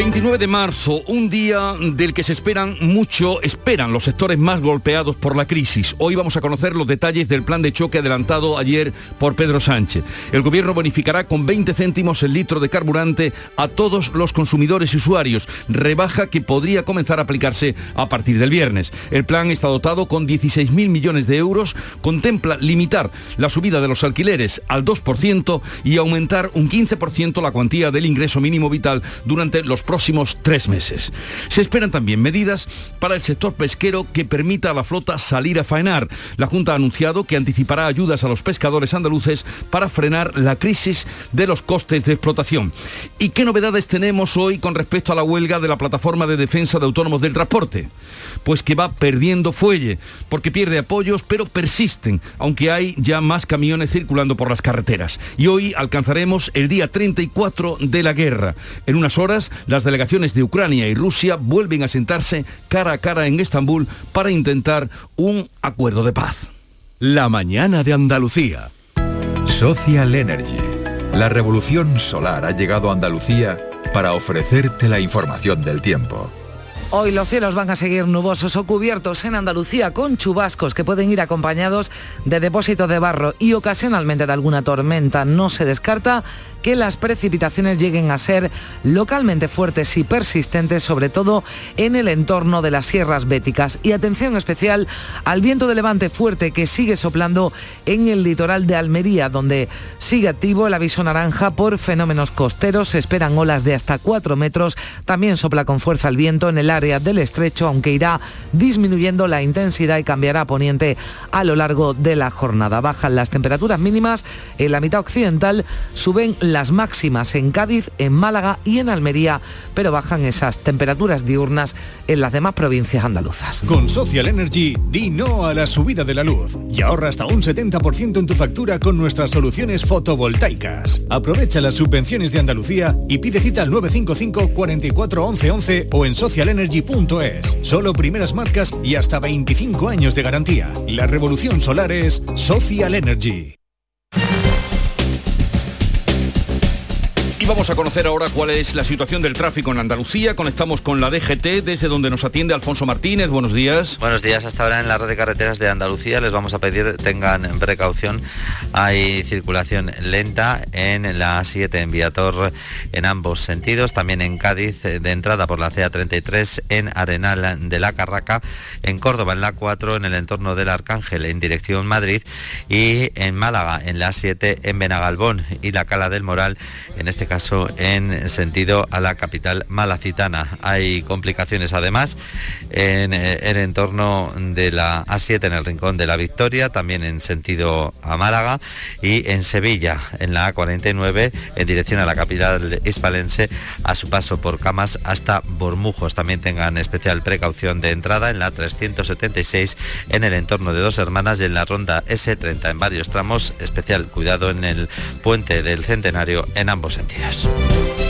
29 de marzo, un día del que se esperan mucho, esperan los sectores más golpeados por la crisis. Hoy vamos a conocer los detalles del plan de choque adelantado ayer por Pedro Sánchez. El gobierno bonificará con 20 céntimos el litro de carburante a todos los consumidores y usuarios, rebaja que podría comenzar a aplicarse a partir del viernes. El plan está dotado con 16.000 millones de euros, contempla limitar la subida de los alquileres al 2% y aumentar un 15% la cuantía del ingreso mínimo vital durante los próximos tres meses. Se esperan también medidas para el sector pesquero que permita a la flota salir a faenar. La Junta ha anunciado que anticipará ayudas a los pescadores andaluces para frenar la crisis de los costes de explotación. ¿Y qué novedades tenemos hoy con respecto a la huelga de la Plataforma de Defensa de Autónomos del Transporte? Pues que va perdiendo fuelle, porque pierde apoyos, pero persisten, aunque hay ya más camiones circulando por las carreteras. Y hoy alcanzaremos el día 34 de la guerra. En unas horas, las delegaciones de Ucrania y Rusia vuelven a sentarse cara a cara en Estambul para intentar un acuerdo de paz. La mañana de Andalucía. Social Energy. La revolución solar ha llegado a Andalucía para ofrecerte la información del tiempo. Hoy los cielos van a seguir nubosos o cubiertos en Andalucía con chubascos que pueden ir acompañados de depósitos de barro y ocasionalmente de alguna tormenta. No se descarta que las precipitaciones lleguen a ser localmente fuertes y persistentes, sobre todo en el entorno de las sierras béticas. Y atención especial al viento de levante fuerte que sigue soplando en el litoral de Almería, donde sigue activo el aviso naranja por fenómenos costeros. Se esperan olas de hasta 4 metros. También sopla con fuerza el viento en el área del estrecho, aunque irá disminuyendo la intensidad y cambiará a poniente a lo largo de la jornada. Bajan las temperaturas mínimas en la mitad occidental, suben las máximas en Cádiz, en Málaga y en Almería, pero bajan esas temperaturas diurnas en las demás provincias andaluzas. Con Social Energy, di no a la subida de la luz y ahorra hasta un 70% en tu factura con nuestras soluciones fotovoltaicas. Aprovecha las subvenciones de Andalucía y pide cita al 955 44 11 11 o en socialenergy.es. Solo primeras marcas y hasta 25 años de garantía. La revolución solar es Social Energy. Vamos a conocer ahora cuál es la situación del tráfico en Andalucía. Conectamos con la DGT, desde donde nos atiende Alfonso Martínez. Buenos días. Buenos días. Hasta ahora en la red de carreteras de Andalucía les vamos a pedir tengan precaución. Hay circulación lenta en la 7 en Viator en ambos sentidos. También en Cádiz de entrada por la CA33 en Arenal de la Carraca. En Córdoba en la 4 en el entorno del Arcángel en dirección Madrid. Y en Málaga en la 7 en Benagalbón y la Cala del Moral en este caso en sentido a la capital malacitana. Hay complicaciones además en eh, el entorno de la A7 en el Rincón de la Victoria, también en sentido a Málaga y en Sevilla, en la A49 en dirección a la capital hispalense a su paso por Camas hasta Bormujos. También tengan especial precaución de entrada en la 376 en el entorno de Dos Hermanas y en la ronda S30 en varios tramos. Especial cuidado en el puente del Centenario en ambos sentidos. Dias.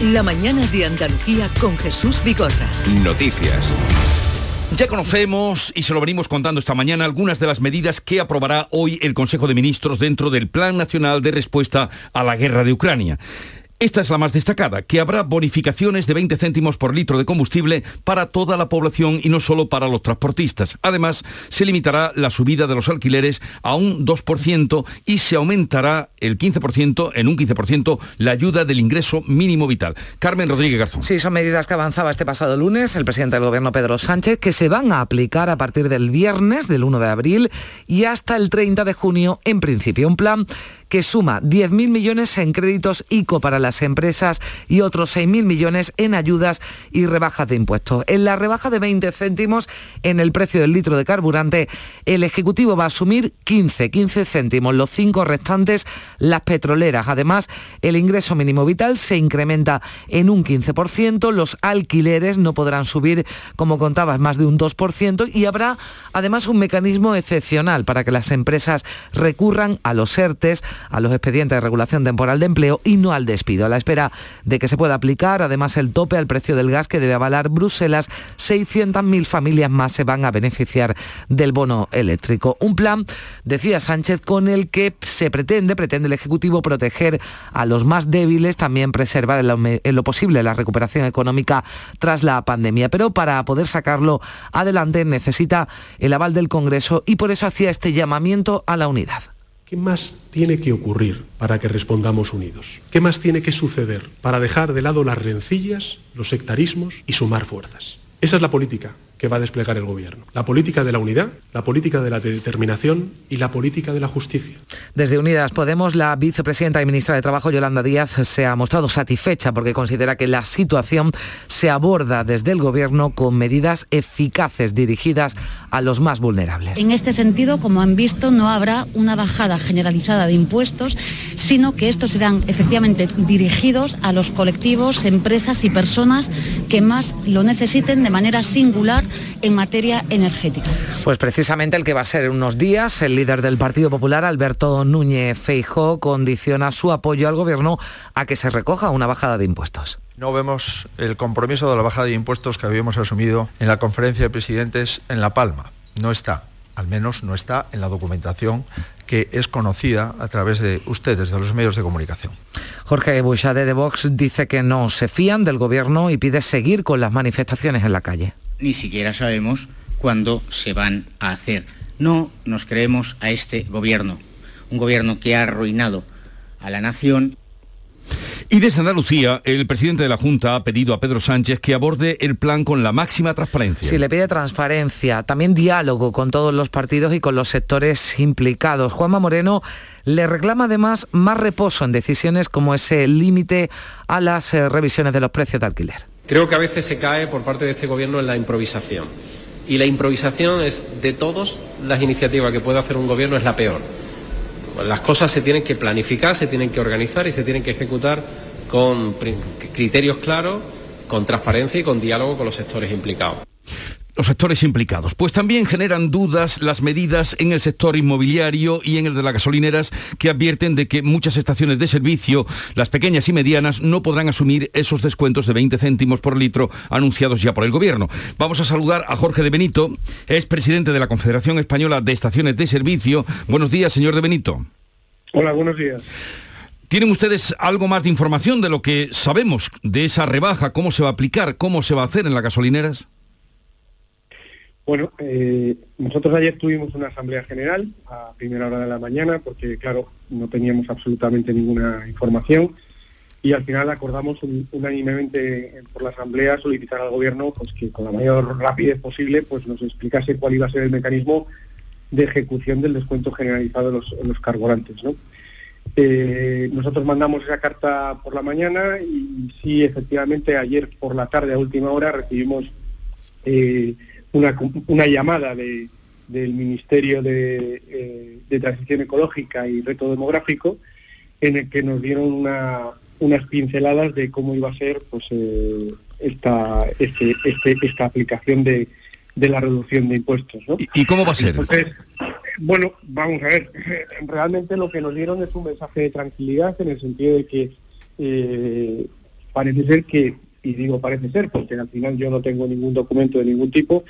La mañana de Andalucía con Jesús Bigorra. Noticias. Ya conocemos y se lo venimos contando esta mañana algunas de las medidas que aprobará hoy el Consejo de Ministros dentro del Plan Nacional de Respuesta a la Guerra de Ucrania. Esta es la más destacada, que habrá bonificaciones de 20 céntimos por litro de combustible para toda la población y no solo para los transportistas. Además, se limitará la subida de los alquileres a un 2% y se aumentará el 15%, en un 15%, la ayuda del ingreso mínimo vital. Carmen Rodríguez Garzón. Sí, son medidas que avanzaba este pasado lunes el presidente del gobierno Pedro Sánchez, que se van a aplicar a partir del viernes, del 1 de abril, y hasta el 30 de junio en principio. Un plan que suma 10.000 millones en créditos ICO para las empresas y otros 6.000 millones en ayudas y rebajas de impuestos. En la rebaja de 20 céntimos en el precio del litro de carburante, el Ejecutivo va a asumir 15, 15 céntimos, los cinco restantes las petroleras. Además, el ingreso mínimo vital se incrementa en un 15%, los alquileres no podrán subir, como contabas, más de un 2% y habrá además un mecanismo excepcional para que las empresas recurran a los ERTES, a los expedientes de regulación temporal de empleo y no al despido. A la espera de que se pueda aplicar, además, el tope al precio del gas que debe avalar Bruselas, 600.000 familias más se van a beneficiar del bono eléctrico. Un plan, decía Sánchez, con el que se pretende, pretende el Ejecutivo proteger a los más débiles, también preservar en lo, en lo posible la recuperación económica tras la pandemia. Pero para poder sacarlo adelante necesita el aval del Congreso y por eso hacía este llamamiento a la unidad. ¿Qué más tiene que ocurrir para que respondamos unidos? ¿Qué más tiene que suceder para dejar de lado las rencillas, los sectarismos y sumar fuerzas? Esa es la política que va a desplegar el gobierno. La política de la unidad, la política de la determinación y la política de la justicia. Desde Unidas Podemos, la vicepresidenta y ministra de Trabajo, Yolanda Díaz, se ha mostrado satisfecha porque considera que la situación se aborda desde el gobierno con medidas eficaces dirigidas a los más vulnerables. En este sentido, como han visto, no habrá una bajada generalizada de impuestos, sino que estos serán efectivamente dirigidos a los colectivos, empresas y personas que más lo necesiten de manera singular en materia energética. Pues precisamente el que va a ser en unos días, el líder del Partido Popular, Alberto Núñez Feijó, condiciona su apoyo al gobierno a que se recoja una bajada de impuestos. No vemos el compromiso de la bajada de impuestos que habíamos asumido en la conferencia de presidentes en La Palma. No está, al menos no está en la documentación que es conocida a través de ustedes, de los medios de comunicación. Jorge Bouchade de Vox dice que no se fían del gobierno y pide seguir con las manifestaciones en la calle ni siquiera sabemos cuándo se van a hacer. No nos creemos a este gobierno, un gobierno que ha arruinado a la nación. Y desde Andalucía, el presidente de la Junta ha pedido a Pedro Sánchez que aborde el plan con la máxima transparencia. Sí, le pide transparencia, también diálogo con todos los partidos y con los sectores implicados. Juanma Moreno le reclama además más reposo en decisiones como ese límite a las eh, revisiones de los precios de alquiler. Creo que a veces se cae por parte de este gobierno en la improvisación. Y la improvisación es de todas las iniciativas que puede hacer un gobierno es la peor. Las cosas se tienen que planificar, se tienen que organizar y se tienen que ejecutar con criterios claros, con transparencia y con diálogo con los sectores implicados los sectores implicados. Pues también generan dudas las medidas en el sector inmobiliario y en el de las gasolineras que advierten de que muchas estaciones de servicio, las pequeñas y medianas, no podrán asumir esos descuentos de 20 céntimos por litro anunciados ya por el gobierno. Vamos a saludar a Jorge de Benito, es presidente de la Confederación Española de Estaciones de Servicio. Buenos días, señor de Benito. Hola, buenos días. ¿Tienen ustedes algo más de información de lo que sabemos de esa rebaja, cómo se va a aplicar, cómo se va a hacer en las gasolineras? Bueno, eh, nosotros ayer tuvimos una asamblea general a primera hora de la mañana porque, claro, no teníamos absolutamente ninguna información y al final acordamos unánimemente por la asamblea solicitar al gobierno pues que con la mayor rapidez posible pues nos explicase cuál iba a ser el mecanismo de ejecución del descuento generalizado de los, carburantes. Eh, nosotros mandamos esa carta por la mañana y sí, efectivamente, ayer por la tarde a última hora recibimos eh, una, llamada del Ministerio eh, de, Transición Ecológica y Reto Demográfico en el que nos dieron unas pinceladas de cómo iba a ser pues, eh, esta, este, este, esta aplicación de, la reducción de impuestos. ¿Y cómo va a ser? bueno, vamos a ver, realmente lo que nos dieron es un mensaje de tranquilidad en el sentido de que eh, parece ser que y digo parece ser, porque al final yo no tengo ningún documento de ningún tipo,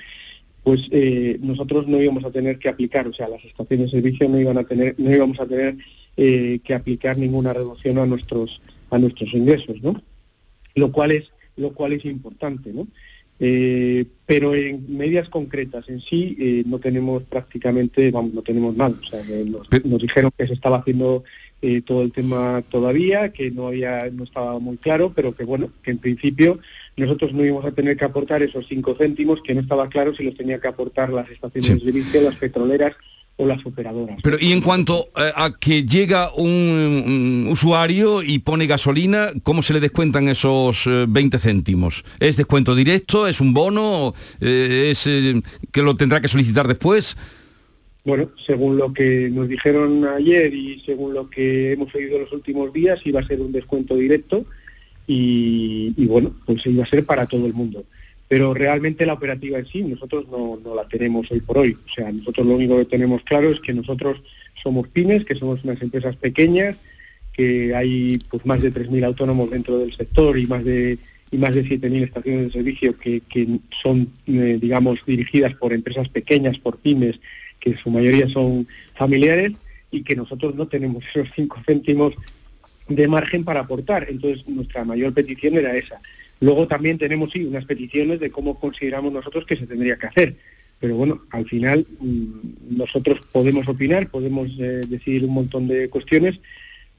pues eh, nosotros no íbamos a tener que aplicar, o sea, las estaciones de servicio no iban a tener, no íbamos a tener eh, que aplicar ninguna reducción a nuestros a nuestros ingresos, ¿no? Lo cual es, lo cual es importante, ¿no? Eh, pero en medidas concretas en sí eh, no tenemos prácticamente, vamos, no tenemos nada. O sea, nos, nos, dijeron que se estaba haciendo eh, todo el tema todavía, que no había, no estaba muy claro, pero que bueno, que en principio nosotros no íbamos a tener que aportar esos cinco céntimos, que no estaba claro si los tenía que aportar las estaciones de servicio, las petroleras o las operadoras. Pero y en cuanto eh, a que llega un, usuario y pone gasolina, ¿cómo se le descuentan esos 20 eh, céntimos? ¿Es descuento directo? ¿Es un bono? Eh, ¿Es que lo tendrá que solicitar después? Bueno, según lo que nos dijeron ayer y según lo que hemos oído los últimos días, iba a ser un descuento directo y, bueno, pues iba a ser para todo el mundo pero realmente la operativa en sí nosotros no, la tenemos hoy por hoy. O sea, nosotros lo único que tenemos claro es que nosotros somos pymes, que somos unas empresas pequeñas, que hay pues más de 3.000 autónomos dentro del sector y más de y más de 7.000 estaciones de servicio que, son, eh, digamos, dirigidas por empresas pequeñas, por pymes, que su mayoría son familiares y que nosotros no tenemos esos 5 céntimos de margen para aportar. Entonces, nuestra mayor petición era esa. Luego también tenemos sí unas peticiones de cómo consideramos nosotros que se tendría que hacer. Pero bueno, al final mm, nosotros podemos opinar, podemos eh, decidir un montón de cuestiones,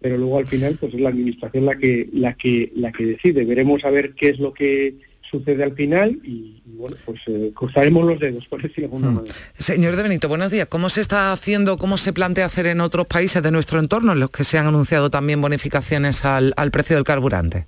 pero luego al final pues es la administración la que la que la que decide. Veremos a ver qué es lo que sucede al final y, bueno, pues eh, cruzaremos los dedos, por decirlo de alguna hmm. manera. Señor De Benito, buenos días. ¿Cómo se está haciendo, cómo se plantea hacer en otros países de nuestro entorno en los que se han anunciado también bonificaciones al precio del carburante?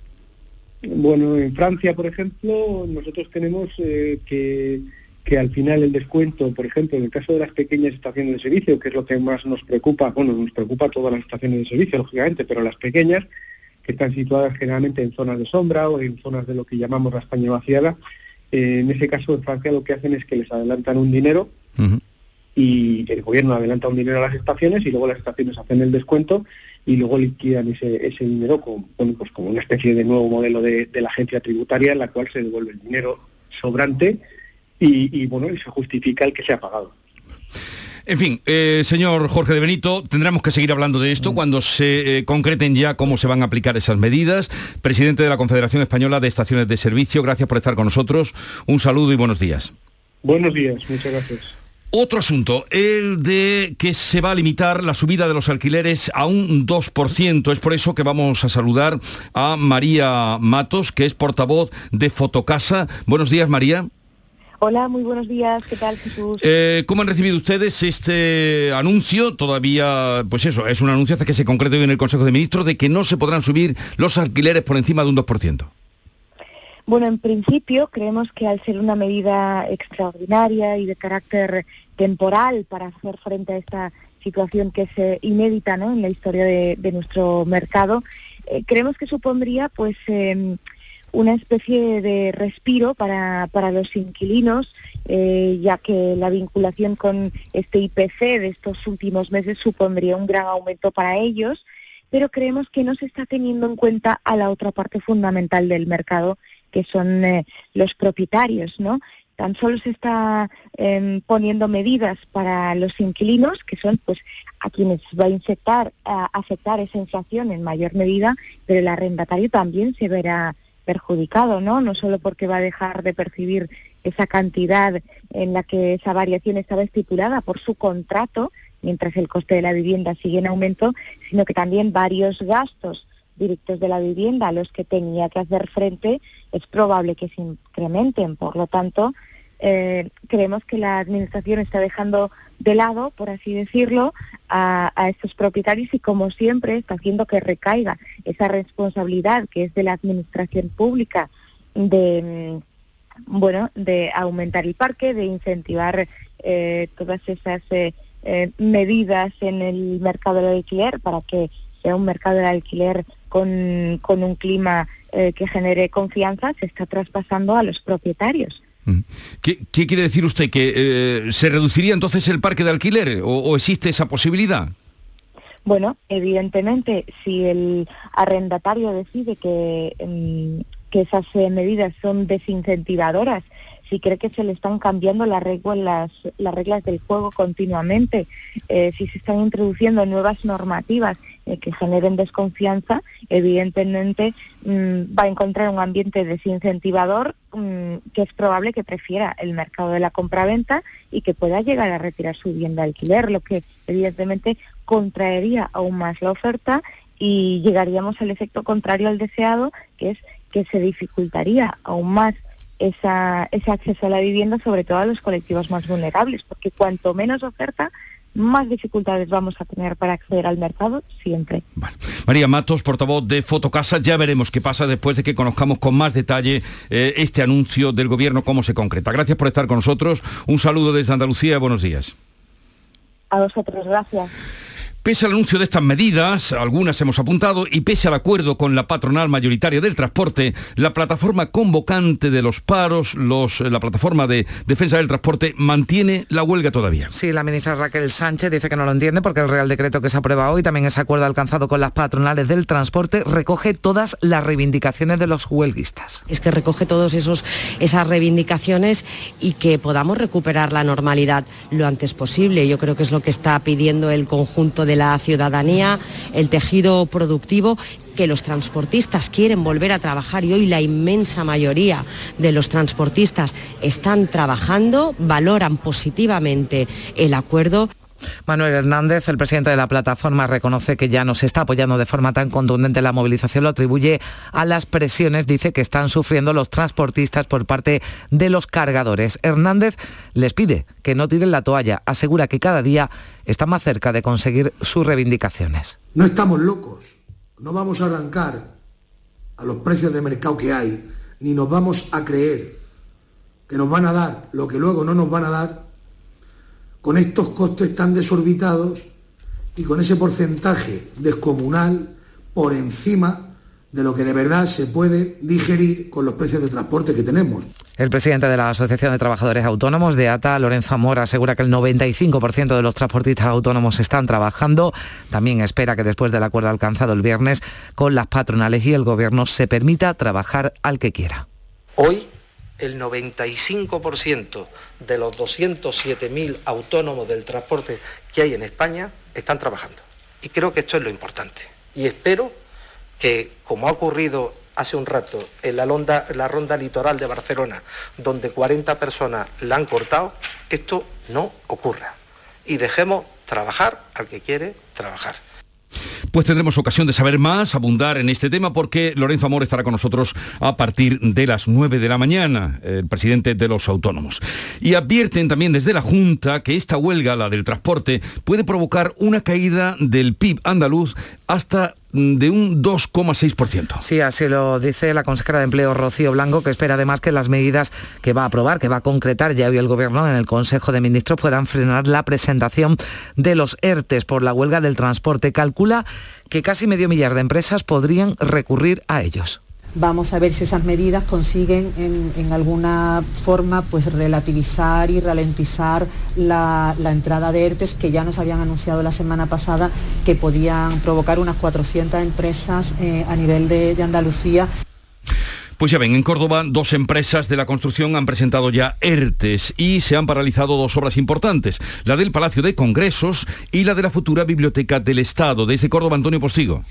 Bueno, en Francia, por ejemplo, nosotros tenemos eh, que, que, al final el descuento, por ejemplo, en el caso de las pequeñas estaciones de servicio, que es lo que más nos preocupa, bueno, nos preocupa todas las estaciones de servicio, lógicamente, pero las pequeñas, que están situadas generalmente en zonas de sombra o en zonas de lo que llamamos la España vaciada, eh, en ese caso en Francia lo que hacen es que les adelantan un dinero y el gobierno adelanta un dinero a las estaciones y luego las estaciones hacen el descuento y luego liquidan ese, ese dinero con, pues como una especie de nuevo modelo de, la agencia tributaria en la cual se devuelve el dinero sobrante y, bueno, y se justifica el que se ha pagado. En fin, eh, señor Jorge de Benito, tendremos que seguir hablando de esto mm. cuando se eh, concreten ya cómo se van a aplicar esas medidas. Presidente de la Confederación Española de Estaciones de Servicio, gracias por estar con nosotros. Un saludo y buenos días. Buenos días, muchas gracias. Otro asunto, el de que se va a limitar la subida de los alquileres a un 2%. Es por eso que vamos a saludar a María Matos, que es portavoz de Fotocasa. Buenos días, María. Hola, muy buenos días. ¿Qué tal, Jesús? Eh, ¿Cómo han recibido ustedes este anuncio? Todavía, pues eso, es un anuncio hasta que se concrete hoy en el Consejo de Ministros de que no se podrán subir los alquileres por encima de un 2%. Bueno, en principio creemos que al ser una medida extraordinaria y de carácter temporal para hacer frente a esta situación que es eh, inédita ¿no? en la historia de, nuestro mercado, eh, creemos que supondría pues em, una especie de respiro para, para los inquilinos, eh, ya que la vinculación con este IPC de estos últimos meses supondría un gran aumento para ellos, pero creemos que no se está teniendo en cuenta a la otra parte fundamental del mercado, que son eh, los propietarios, ¿no? Tan solo se está em, poniendo medidas para los inquilinos, que son pues a quienes va a infectar, a afectar esa inflación en mayor medida, pero el arrendatario también se verá perjudicado, ¿no? No solo porque va a dejar de percibir esa cantidad en la que esa variación estaba estipulada por su contrato, mientras el coste de la vivienda sigue en aumento, sino que también varios gastos directos de la vivienda a los que tenía que hacer frente es probable que se incrementen. Por lo tanto, eh, creemos que la Administración está dejando de lado, por así decirlo, a, estos propietarios y, como siempre, está haciendo que recaiga esa responsabilidad que es de la Administración Pública de, mm, bueno, de aumentar el parque, de incentivar eh, todas esas eh, medidas en el mercado del alquiler para que sea un mercado del alquiler con, un clima que genere confianza, se está traspasando a los propietarios. ¿Qué, quiere decir usted? ¿Que eh, se reduciría entonces el parque de alquiler o, existe esa posibilidad? Bueno, evidentemente, si el arrendatario decide que, mm, que esas eh, medidas son desincentivadoras si cree que se le están cambiando las reglas, las reglas del juego continuamente, eh, si se están introduciendo nuevas normativas eh, que generen desconfianza, evidentemente mm, va a encontrar un ambiente desincentivador mm, que es probable que prefiera el mercado de la compraventa y que pueda llegar a retirar su vivienda de alquiler, lo que evidentemente contraería aún más la oferta y llegaríamos al efecto contrario al deseado, que es que se dificultaría aún más ese acceso a la vivienda, sobre todo a los colectivos más vulnerables, porque cuanto menos oferta, más dificultades vamos a tener para acceder al mercado siempre. María Matos, portavoz de Fotocasa, ya veremos qué pasa después de que conozcamos con más detalle eh, este anuncio del gobierno, cómo se concreta. Gracias por estar con nosotros. Un saludo desde Andalucía. Buenos días. A vosotros, gracias. Pese al anuncio de estas medidas, algunas hemos apuntado, y pese al acuerdo con la patronal mayoritaria del transporte, la plataforma convocante de los paros, los, la plataforma de defensa del transporte, mantiene la huelga todavía. Sí, la ministra Raquel Sánchez dice que no lo entiende porque el Real Decreto que se aprueba hoy, también ese acuerdo alcanzado con las patronales del transporte, recoge todas las reivindicaciones de los huelguistas. Es que recoge todas esas reivindicaciones y que podamos recuperar la normalidad lo antes posible. Yo creo que es lo que está pidiendo el conjunto de de la ciudadanía, el tejido productivo que los transportistas quieren volver a trabajar y hoy la inmensa mayoría de los transportistas están trabajando, valoran positivamente el acuerdo. Manuel Hernández, el presidente de la plataforma, reconoce que ya no se está apoyando de forma tan contundente la movilización, lo atribuye a las presiones, dice que están sufriendo los transportistas por parte de los cargadores. Hernández les pide que no tiren la toalla, asegura que cada día está más cerca de conseguir sus reivindicaciones. No estamos locos, no vamos a arrancar a los precios de mercado que hay, ni nos vamos a creer que nos van a dar lo que luego no nos van a dar con estos costes tan desorbitados y con ese porcentaje descomunal por encima de lo que de verdad se puede digerir con los precios de transporte que tenemos. El presidente de la Asociación de Trabajadores Autónomos de ATA, Lorenzo Amor, asegura que el 95% de los transportistas autónomos están trabajando. También espera que después del acuerdo alcanzado el viernes con las patronales y el gobierno se permita trabajar al que quiera. Hoy el 95% de los 207.000 autónomos del transporte que hay en España están trabajando. Y creo que esto es lo importante. Y espero que, como ha ocurrido hace un rato en la, la ronda litoral de Barcelona, donde 40 personas la han cortado, esto no ocurra. Y dejemos trabajar al que quiere trabajar. Pues tendremos ocasión de saber más, abundar en este tema, porque Lorenzo Amor estará con nosotros a partir de las 9 de la mañana, el presidente de los autónomos. Y advierten también desde la Junta que esta huelga, la del transporte, puede provocar una caída del PIB andaluz hasta de un 2,6%. Sí, así lo dice la consejera de Empleo Rocío Blanco, que espera además que las medidas que va a aprobar, que va a concretar ya hoy el Gobierno en el Consejo de Ministros puedan frenar la presentación de los ERTES por la huelga del transporte. Calcula que casi medio millar de empresas podrían recurrir a ellos. Vamos a ver si esas medidas consiguen en, alguna forma pues relativizar y ralentizar la, entrada de ERTES que ya nos habían anunciado la semana pasada que podían provocar unas 400 empresas eh, a nivel de, de Andalucía. Pues ya ven, en Córdoba dos empresas de la construcción han presentado ya ERTES y se han paralizado dos obras importantes, la del Palacio de Congresos y la de la futura Biblioteca del Estado. Desde Córdoba, Antonio Postigo.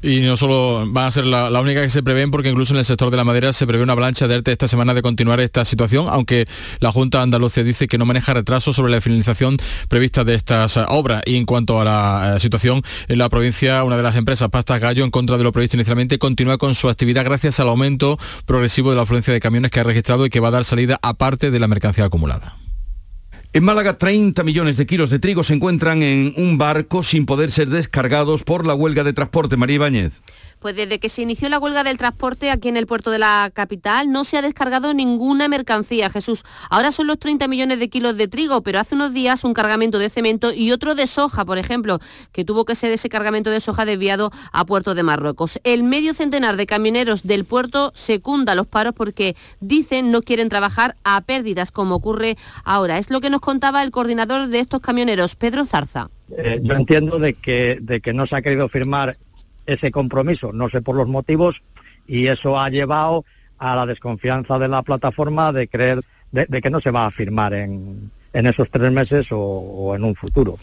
Y no solo van a ser la, única que se prevén, porque incluso en el sector de la madera se prevé una avalancha de ERTE esta semana de continuar esta situación, aunque la Junta Andalucía dice que no maneja retrasos sobre la finalización prevista de estas obras. Y en cuanto a la eh, situación en la provincia, una de las empresas, Pastas Gallo, en contra de lo previsto inicialmente, continúa con su actividad gracias al aumento progresivo de la afluencia de camiones que ha registrado y que va a dar salida aparte de la mercancía acumulada. En Málaga, 30 millones de kilos de trigo se encuentran en un barco sin poder ser descargados por la huelga de transporte. María Ibáñez. Pues desde que se inició la huelga del transporte aquí en el puerto de la capital no se ha descargado ninguna mercancía, Jesús. Ahora son los 30 millones de kilos de trigo, pero hace unos días un cargamento de cemento y otro de soja, por ejemplo, que tuvo que ser ese cargamento de soja desviado a Puerto de Marruecos. El medio centenar de camioneros del puerto secunda los paros porque dicen no quieren trabajar a pérdidas como ocurre ahora. Es lo que nos contaba el coordinador de estos camioneros, Pedro Zarza. Eh, yo entiendo de que, de que no se ha querido firmar ese compromiso, no sé por los motivos, y eso ha llevado a la desconfianza de la plataforma de creer de, que no se va a firmar en, en esos tres meses o, en un futuro.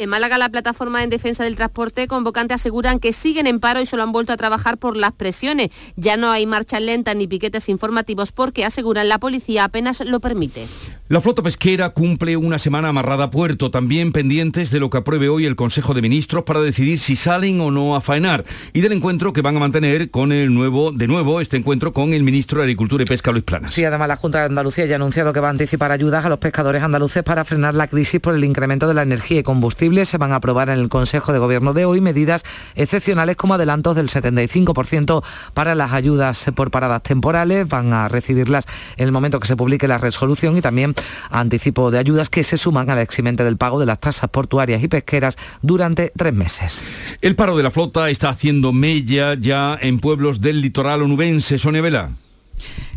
En Málaga, la plataforma en defensa del transporte convocante aseguran que siguen en paro y solo han vuelto a trabajar por las presiones. Ya no hay marcha lenta ni piquetes informativos porque aseguran la policía apenas lo permite. La flota pesquera cumple una semana amarrada a puerto, también pendientes de lo que apruebe hoy el Consejo de Ministros para decidir si salen o no a faenar y del encuentro que van a mantener con el nuevo, de nuevo, este encuentro con el ministro de Agricultura y Pesca, Luis Planas. Sí, además la Junta de Andalucía ya ha anunciado que va a anticipar ayudas a los pescadores andaluces para frenar la crisis por el incremento de la energía y combustible. Se van a aprobar en el Consejo de Gobierno de hoy medidas excepcionales como adelantos del 75% para las ayudas por paradas temporales. Van a recibirlas en el momento que se publique la resolución y también anticipo de ayudas que se suman al eximente del pago de las tasas portuarias y pesqueras durante tres meses. El paro de la flota está haciendo mella ya en pueblos del litoral onubense. Sonia Vela.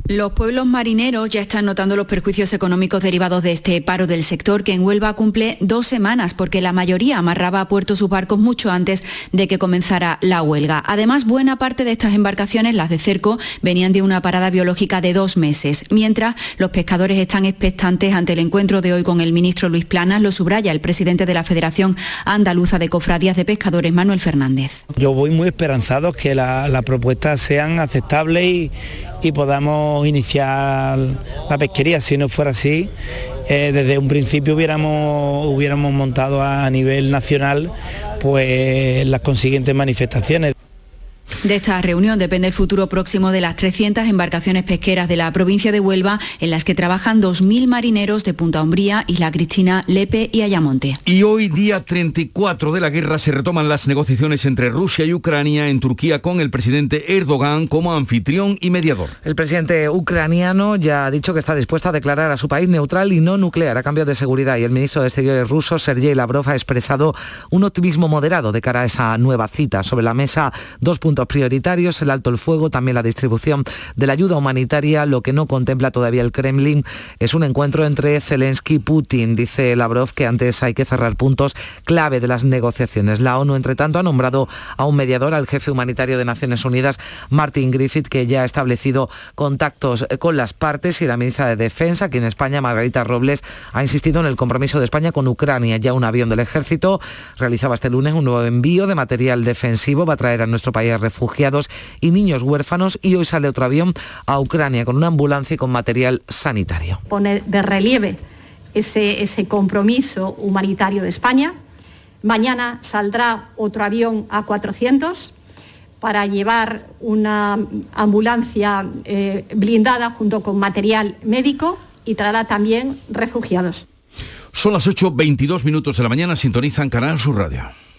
Los pueblos marineros ya están notando los perjuicios económicos derivados de este paro del sector que en Huelva cumple dos semanas porque la mayoría amarraba a puerto sus barcos mucho antes de que comenzara la huelga. Además, buena parte de estas embarcaciones, las de cerco, venían de una parada biológica de dos meses, mientras los pescadores están expectantes ante el encuentro de hoy con el ministro Luis Planas, lo subraya el presidente de la Federación Andaluza de Cofradías de Pescadores, Manuel Fernández. Yo voy muy esperanzado que las propuestas sean aceptables y, y podamos iniciar la pesquería. Si no fuera así, eh, desde un principio hubiéramos, hubiéramos montado a nivel nacional pues las consiguientes manifestaciones. De esta reunión depende el futuro próximo de las 300 embarcaciones pesqueras de la provincia de Huelva, en las que trabajan 2.000 marineros de Punta Umbría, Isla Cristina, Lepe y Ayamonte. Y hoy, día 34 de la guerra, se retoman las negociaciones entre Rusia y Ucrania en Turquía con el presidente Erdogan como anfitrión y mediador. El presidente ucraniano ya ha dicho que está dispuesto a declarar a su país neutral y no nuclear a cambio de seguridad y el ministro de Exteriores ruso, Sergei Lavrov, ha expresado un optimismo moderado de cara a esa nueva cita. Sobre la mesa, dos puntos prioritarios, el alto el fuego, también la distribución de la ayuda humanitaria. Lo que no contempla todavía el Kremlin es un encuentro entre Zelensky y Putin. Dice Lavrov que antes hay que cerrar puntos clave de las negociaciones. La ONU, entre tanto, ha nombrado a un mediador, al jefe humanitario de Naciones Unidas, Martin Griffith, que ya ha establecido contactos con las partes y la ministra de Defensa, aquí en España, Margarita Robles, ha insistido en el compromiso de España con Ucrania. Ya un avión del ejército realizaba este lunes un nuevo envío de material defensivo, va a traer a nuestro país refugiados y niños huérfanos y hoy sale otro avión a Ucrania con una ambulancia y con material sanitario. Pone de relieve ese, ese compromiso humanitario de España. Mañana saldrá otro avión A400 para llevar una ambulancia eh, blindada junto con material médico y traerá también refugiados. Son las 8.22 minutos de la mañana, sintonizan Canal Sur Radio.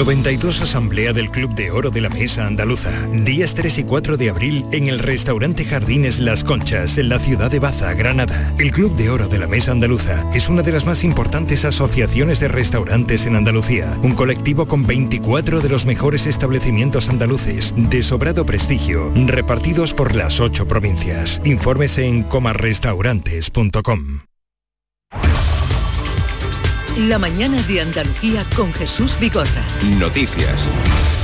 92 Asamblea del Club de Oro de la Mesa Andaluza. Días 3 y 4 de abril en el restaurante Jardines Las Conchas, en la ciudad de Baza, Granada. El Club de Oro de la Mesa Andaluza es una de las más importantes asociaciones de restaurantes en Andalucía. Un colectivo con 24 de los mejores establecimientos andaluces de sobrado prestigio, repartidos por las 8 provincias. Infórmese en comarrestaurantes.com. La mañana de Andalucía con Jesús Bigorra. Noticias.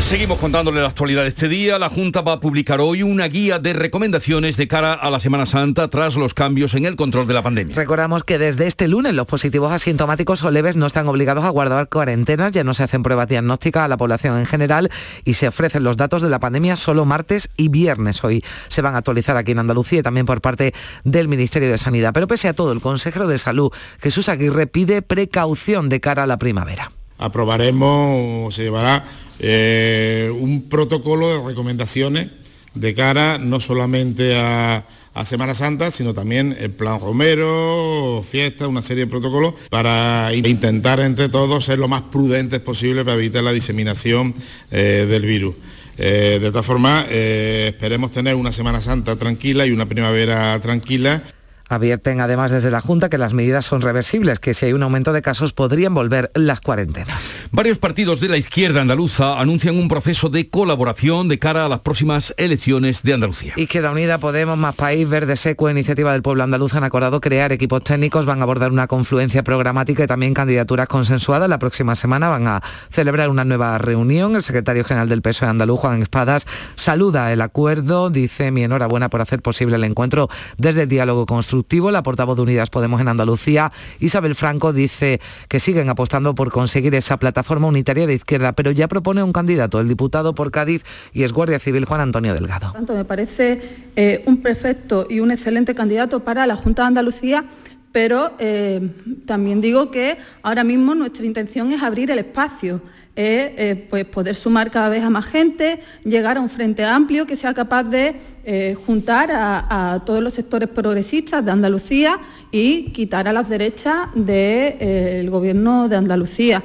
Seguimos contándole la actualidad de este día. La Junta va a publicar hoy una guía de recomendaciones de cara a la Semana Santa tras los cambios en el control de la pandemia. Recordamos que desde este lunes los positivos asintomáticos o leves no están obligados a guardar cuarentenas, ya no se hacen pruebas diagnósticas a la población en general y se ofrecen los datos de la pandemia solo martes y viernes. Hoy se van a actualizar aquí en Andalucía y también por parte del Ministerio de Sanidad. Pero pese a todo, el consejero de Salud, Jesús Aguirre, pide precaución de cara a la primavera. Aprobaremos, se llevará eh, un protocolo de recomendaciones de cara no solamente a, a, Semana Santa, sino también el plan Romero, fiesta, una serie de protocolos para intentar entre todos ser lo más prudentes posible para evitar la diseminación eh, del virus. Eh, de todas formas, esperemos tener una Semana Santa tranquila y una primavera tranquila Advierten además desde la Junta que las medidas son reversibles, que si hay un aumento de casos podrían volver las cuarentenas. Varios partidos de la izquierda andaluza anuncian un proceso de colaboración de cara a las próximas elecciones de Andalucía. Izquierda Unida, Podemos, Más País, Verde Seco, Iniciativa del Pueblo Andaluz han acordado crear equipos técnicos, van a abordar una confluencia programática y también candidaturas consensuadas. La próxima semana van a celebrar una nueva reunión. El secretario general del PSOE andaluz, Juan Espadas, saluda el acuerdo, dice mi enhorabuena por hacer posible el encuentro desde el diálogo constructivo la portavoz de Unidas Podemos en Andalucía, Isabel Franco, dice que siguen apostando por conseguir esa plataforma unitaria de izquierda, pero ya propone un candidato, el diputado por Cádiz y es Guardia Civil Juan Antonio Delgado. Tanto me parece eh, un perfecto y un excelente candidato para la Junta de Andalucía pero eh, también digo que ahora mismo nuestra intención es abrir el espacio eh, pues poder sumar cada vez a más gente, llegar a un frente amplio que sea capaz de eh, juntar a, todos los sectores progresistas de Andalucía y quitar a las derechas del eh, gobierno de Andalucía.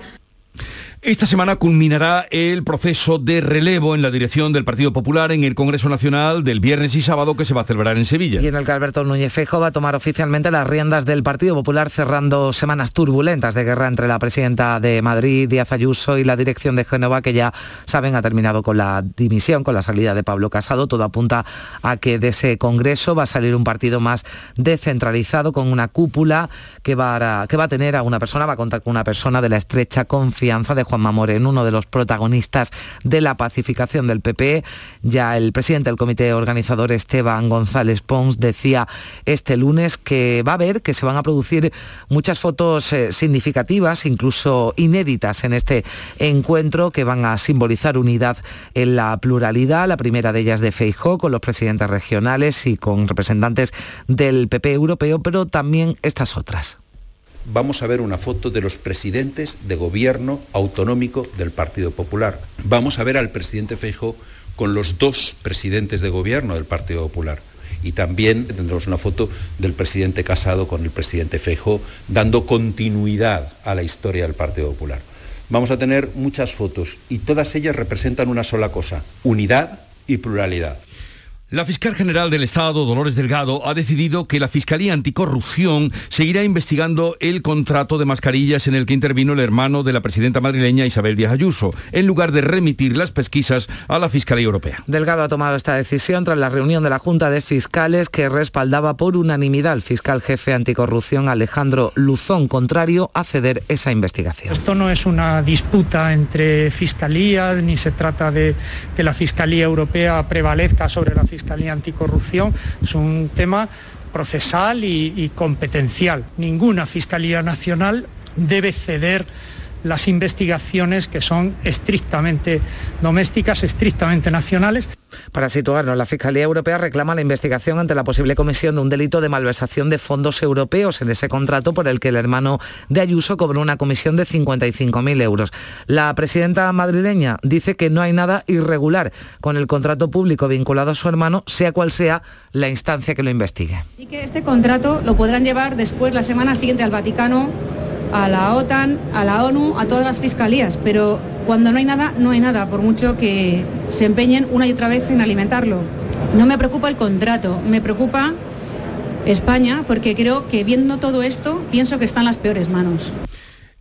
Esta semana culminará el proceso de relevo en la dirección del Partido Popular en el Congreso Nacional del viernes y sábado que se va a celebrar en Sevilla. Y en el que Alberto Núñez Fejo va a tomar oficialmente las riendas del Partido Popular cerrando semanas turbulentas de guerra entre la presidenta de Madrid, Díaz Ayuso, y la dirección de Génova, que ya saben ha terminado con la dimisión, con la salida de Pablo Casado. Todo apunta a que de ese Congreso va a salir un partido más descentralizado con una cúpula que va a, que va a tener a una persona, va a contar con una persona de la estrecha confianza de Juanma Moreno, uno de los protagonistas de la pacificación del PP. Ya el presidente del comité organizador, Esteban González Pons, decía este lunes que va a ver que se van a producir muchas fotos eh, significativas, incluso inéditas en este encuentro, que van a simbolizar unidad en la pluralidad. La primera de ellas de Feijó, con los presidentes regionales y con representantes del PP europeo, pero también estas otras vamos a ver una foto de los presidentes de gobierno autonómico del Partido Popular. Vamos a ver al presidente Feijóo con los dos presidentes de gobierno del Partido Popular. Y también tendremos una foto del presidente Casado con el presidente Feijóo dando continuidad a la historia del Partido Popular. Vamos a tener muchas fotos y todas ellas representan una sola cosa, unidad y pluralidad. La fiscal general del Estado, Dolores Delgado, ha decidido que la Fiscalía Anticorrupción seguirá investigando el contrato de mascarillas en el que intervino el hermano de la presidenta madrileña Isabel Díaz Ayuso, en lugar de remitir las pesquisas a la Fiscalía Europea. Delgado ha tomado esta decisión tras la reunión de la Junta de Fiscales que respaldaba por unanimidad al fiscal jefe anticorrupción Alejandro Luzón, contrario a ceder esa investigación. Esto no es una disputa entre fiscalías, ni se trata de que la Fiscalía Europea prevalezca sobre la Fiscalía Fiscalía Anticorrupción es un tema procesal y, y competencial. Ninguna Fiscalía Nacional debe ceder las investigaciones que son estrictamente domésticas, estrictamente nacionales. Para situarnos, la Fiscalía Europea reclama la investigación ante la posible comisión de un delito de malversación de fondos europeos en ese contrato por el que el hermano de Ayuso cobró una comisión de 55.000 euros. La presidenta madrileña dice que no hay nada irregular con el contrato público vinculado a su hermano, sea cual sea la instancia que lo investigue. Y que este contrato lo podrán llevar después, la semana siguiente, al Vaticano a la OTAN, a la ONU, a todas las fiscalías, pero cuando no hay nada, no hay nada, por mucho que se empeñen una y otra vez en alimentarlo. No me preocupa el contrato, me preocupa España, porque creo que viendo todo esto, pienso que está en las peores manos.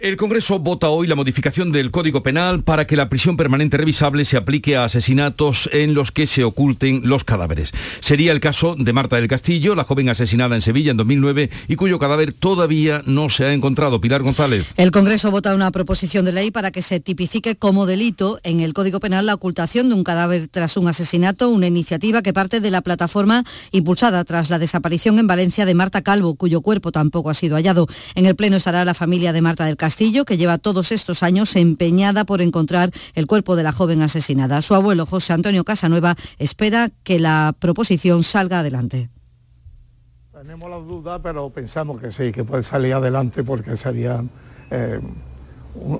El Congreso vota hoy la modificación del Código Penal para que la prisión permanente revisable se aplique a asesinatos en los que se oculten los cadáveres. Sería el caso de Marta del Castillo, la joven asesinada en Sevilla en 2009 y cuyo cadáver todavía no se ha encontrado. Pilar González. El Congreso vota una proposición de ley para que se tipifique como delito en el Código Penal la ocultación de un cadáver tras un asesinato, una iniciativa que parte de la plataforma impulsada tras la desaparición en Valencia de Marta Calvo, cuyo cuerpo tampoco ha sido hallado. En el Pleno estará la familia de Marta del Castillo Castillo, que lleva todos estos años empeñada por encontrar el cuerpo de la joven asesinada. Su abuelo, José Antonio Casanueva, espera que la proposición salga adelante. Tenemos la duda, pero pensamos que sí, que puede salir adelante porque sería eh,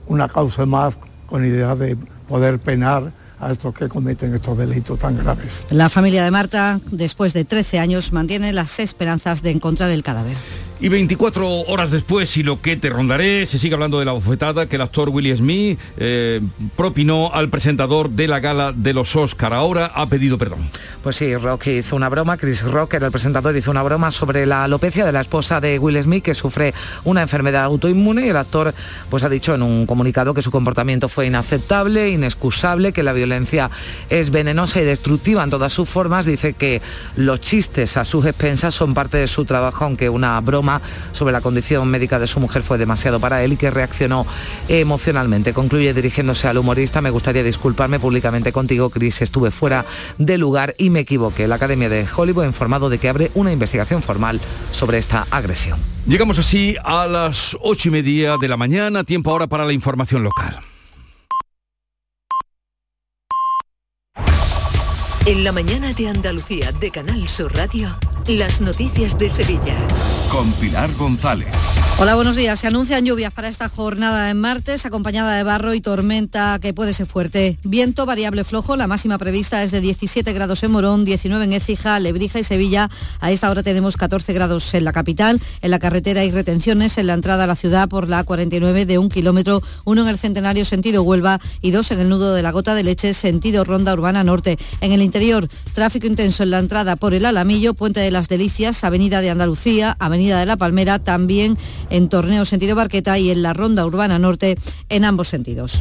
una causa más con idea de poder penar a estos que cometen estos delitos tan graves. La familia de Marta, después de 13 años, mantiene las esperanzas de encontrar el cadáver. Y 24 horas después, y lo que te rondaré, se sigue hablando de la bofetada que el actor Willie Smith eh, propinó al presentador de la gala de los Oscar. Ahora ha pedido perdón. Pues sí, Rock hizo una broma, Chris Rock era el presentador, hizo una broma sobre la alopecia de la esposa de Will Smith que sufre una enfermedad autoinmune y el actor pues ha dicho en un comunicado que su comportamiento fue inaceptable, inexcusable, que la violencia es venenosa y destructiva en todas sus formas. Dice que los chistes a sus expensas son parte de su trabajo, aunque una broma sobre la condición médica de su mujer fue demasiado para él y que reaccionó emocionalmente. Concluye dirigiéndose al humorista, me gustaría disculparme públicamente contigo, Chris, estuve fuera de lugar y me equivoqué. La Academia de Hollywood ha informado de que abre una investigación formal sobre esta agresión. Llegamos así a las ocho y media de la mañana, tiempo ahora para la información local. En la mañana de Andalucía de Canal Sur Radio. Las noticias de Sevilla. Con Pilar González. Hola, buenos días. Se anuncian lluvias para esta jornada de martes, acompañada de barro y tormenta que puede ser fuerte. Viento variable flojo, la máxima prevista es de 17 grados en Morón, 19 en Écija, Lebrija y Sevilla. A esta hora tenemos 14 grados en la capital. En la carretera hay retenciones en la entrada a la ciudad por la 49 de un kilómetro, uno en el Centenario sentido Huelva y dos en el nudo de la Gota de Leche sentido Ronda Urbana Norte. En el interior, tráfico intenso en la entrada por el Alamillo, Puente de las Delicias, Avenida de Andalucía, Avenida de la Palmera, también en Torneo sentido Barqueta y en la Ronda Urbana Norte en ambos sentidos.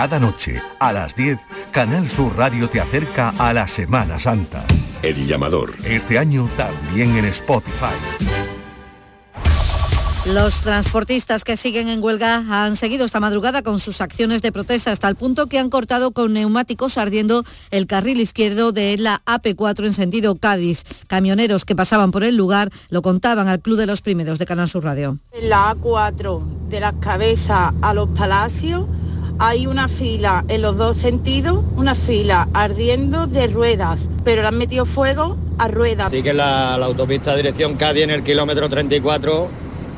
Cada noche, a las 10, Canal Sur Radio te acerca a la Semana Santa. El llamador. Este año también en Spotify. Los transportistas que siguen en huelga han seguido esta madrugada con sus acciones de protesta hasta el punto que han cortado con neumáticos ardiendo el carril izquierdo de la AP4 en sentido Cádiz. Camioneros que pasaban por el lugar lo contaban al Club de los Primeros de Canal Sur Radio. La A4 de las cabezas a los palacios hay una fila en los dos sentidos, una fila ardiendo de ruedas, pero le han metido fuego a ruedas. Sí que la, la autopista dirección Cádiz en el kilómetro 34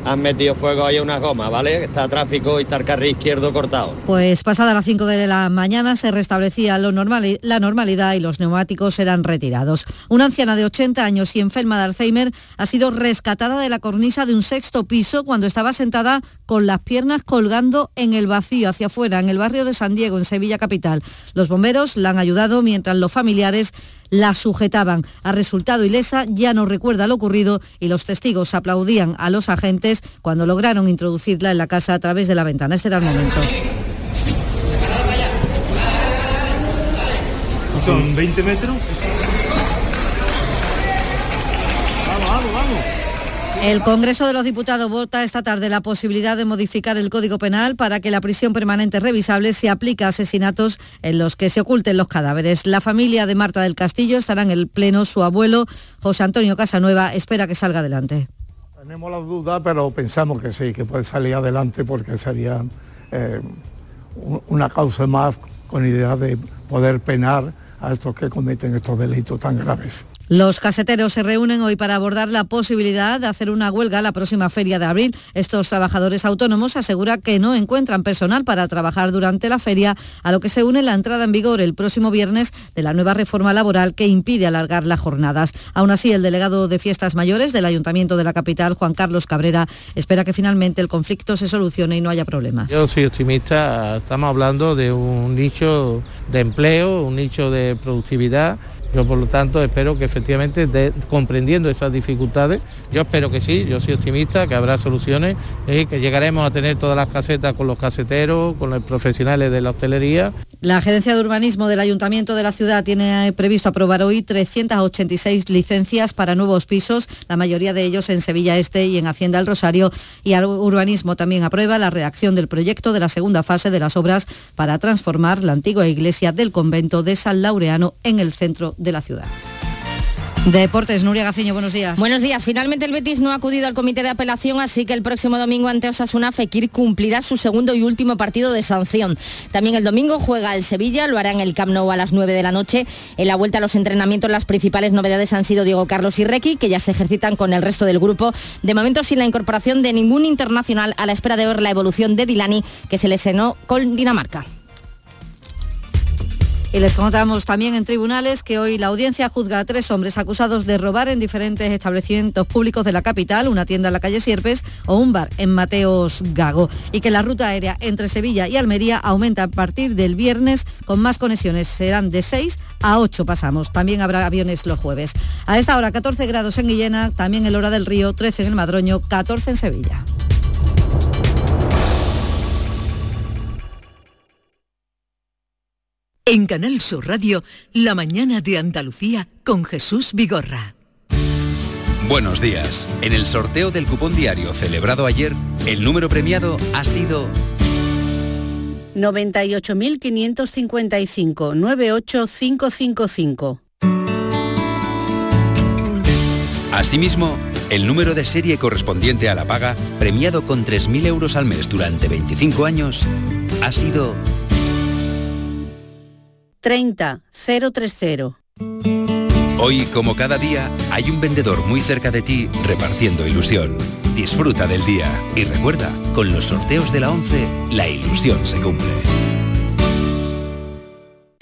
han metido fuego ahí a una goma, ¿vale? Está tráfico y está el carril izquierdo cortado. Pues pasada las 5 de la mañana se restablecía lo la normalidad y los neumáticos eran retirados. Una anciana de 80 años y enferma de Alzheimer ha sido rescatada de la cornisa de un sexto piso cuando estaba sentada con las piernas colgando en el vacío hacia afuera, en el barrio de San Diego, en Sevilla Capital. Los bomberos la han ayudado mientras los familiares la sujetaban. Ha resultado ilesa, ya no recuerda lo ocurrido y los testigos aplaudían a los agentes cuando lograron introducirla en la casa a través de la ventana. Este era el momento. Son 20 metros. El Congreso de los Diputados vota esta tarde la posibilidad de modificar el Código Penal para que la prisión permanente revisable se aplique a asesinatos en los que se oculten los cadáveres. La familia de Marta del Castillo estará en el Pleno. Su abuelo, José Antonio Casanueva, espera que salga adelante. Tenemos la duda, pero pensamos que sí, que puede salir adelante porque sería eh, una causa más con idea de poder penar a estos que cometen estos delitos tan graves. Los caseteros se reúnen hoy para abordar la posibilidad de hacer una huelga la próxima feria de abril. Estos trabajadores autónomos aseguran que no encuentran personal para trabajar durante la feria, a lo que se une la entrada en vigor el próximo viernes de la nueva reforma laboral que impide alargar las jornadas. Aún así, el delegado de Fiestas Mayores del Ayuntamiento de la capital, Juan Carlos Cabrera, espera que finalmente el conflicto se solucione y no haya problemas. Yo soy optimista, estamos hablando de un nicho de empleo, un nicho de productividad yo por lo tanto espero que efectivamente, comprendiendo esas dificultades, yo espero que sí, yo soy optimista, que habrá soluciones y que llegaremos a tener todas las casetas con los caseteros, con los profesionales de la hostelería. La Gerencia de Urbanismo del Ayuntamiento de la ciudad tiene previsto aprobar hoy 386 licencias para nuevos pisos, la mayoría de ellos en Sevilla Este y en Hacienda El Rosario. Y Urbanismo también aprueba la redacción del proyecto de la segunda fase de las obras para transformar la antigua iglesia del convento de San Laureano en el centro la ciudad. Deportes, Nuria Gaciño, buenos días. Buenos días. Finalmente el Betis no ha acudido al comité de apelación, así que el próximo domingo ante Osasuna Fekir cumplirá su segundo y último partido de sanción. También el domingo juega el Sevilla, lo hará en el Camp Nou a las 9 de la noche. En la vuelta a los entrenamientos las principales novedades han sido Diego Carlos y Requi, que ya se ejercitan con el resto del grupo. De momento sin la incorporación de ningún internacional a la espera de ver la evolución de Dilani, que se lesionó con Dinamarca. Y les contamos también en tribunales que hoy la audiencia juzga a tres hombres acusados de robar en diferentes establecimientos públicos de la capital, una tienda en la calle Sierpes o un bar en Mateos Gago. Y que la ruta aérea entre Sevilla y Almería aumenta a partir del viernes con más conexiones. Serán de 6 a 8 pasamos. También habrá aviones los jueves. A esta hora 14 grados en Guillena, también en Hora del Río, 13 en el Madroño, 14 en Sevilla. En Canal Sur Radio, La mañana de Andalucía con Jesús Vigorra. Buenos días. En el sorteo del cupón diario celebrado ayer, el número premiado ha sido 98.555 98555. Asimismo, el número de serie correspondiente a la paga, premiado con 3.000 euros al mes durante 25 años, ha sido 30 030. Hoy, como cada día, hay un vendedor muy cerca de ti repartiendo ilusión. Disfruta del día y recuerda, con los sorteos de la 11, la ilusión se cumple.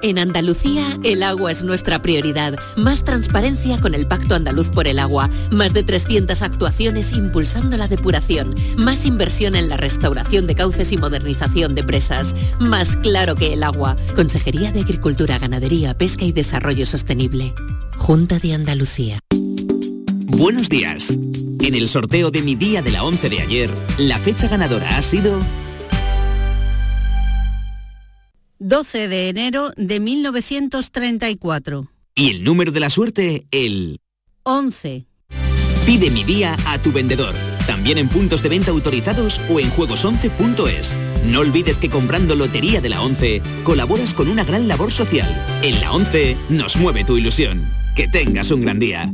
En Andalucía, el agua es nuestra prioridad. Más transparencia con el Pacto Andaluz por el Agua. Más de 300 actuaciones impulsando la depuración. Más inversión en la restauración de cauces y modernización de presas. Más claro que el agua. Consejería de Agricultura, Ganadería, Pesca y Desarrollo Sostenible. Junta de Andalucía. Buenos días. En el sorteo de mi día de la 11 de ayer, la fecha ganadora ha sido 12 de enero de 1934. y el número de la suerte, el 11. Pide mi día a tu vendedor. También en puntos de venta autorizados o en juegos11.es. No olvides que comprando Lotería de la 11 colaboras con una gran labor social. En la 11 nos mueve tu ilusión. Que tengas un gran día.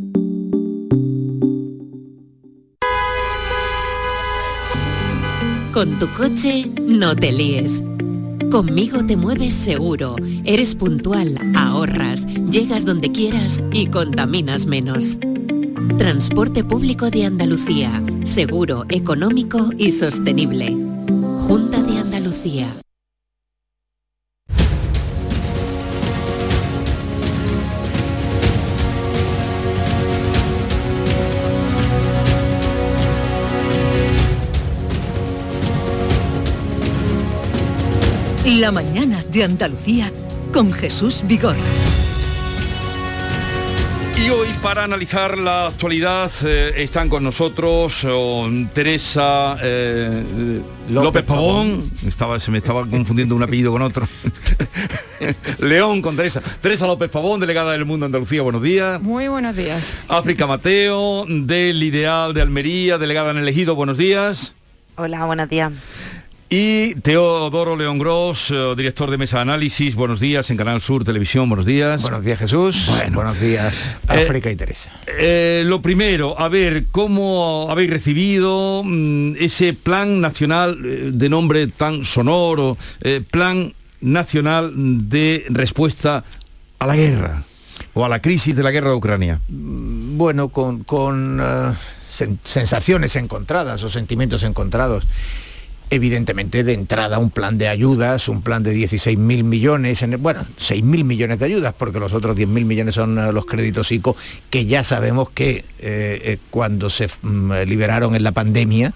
Con tu coche, no te líes. Conmigo te mueves seguro, eres puntual, ahorras, llegas donde quieras y contaminas menos. Transporte público de Andalucía, seguro, económico y sostenible. La mañana de Andalucía con Jesús Vigorra. Y hoy para analizar la actualidad eh, están con nosotros oh, Teresa eh, López, Pavón. Estaba, se me estaba confundiendo un apellido con otro. León con Teresa. Teresa López Pavón, delegada del Mundo Andalucía, buenos días. Muy buenos días. África Mateo, del Ideal de Almería, delegada en Elegido, buenos días. Hola, buenos días. Y Teodoro León Gross, eh, director de Mesa de Análisis, buenos días en Canal Sur Televisión, buenos días. Buenos días Jesús, buenos días África y Teresa. Eh, lo primero, a ver, ¿cómo habéis recibido mm, ese plan nacional eh, de nombre tan sonoro, eh, plan nacional de respuesta a la guerra o a la crisis de la guerra de Ucrania? Bueno, con, con, eh, sen- sensaciones encontradas o sentimientos encontrados. Evidentemente de entrada un plan de ayudas, un plan de 16.000 millones, en, bueno, 6.000 millones de ayudas, porque los otros 10.000 millones son eh, los créditos ICO, que ya sabemos que eh, eh, cuando se mm, liberaron en la pandemia,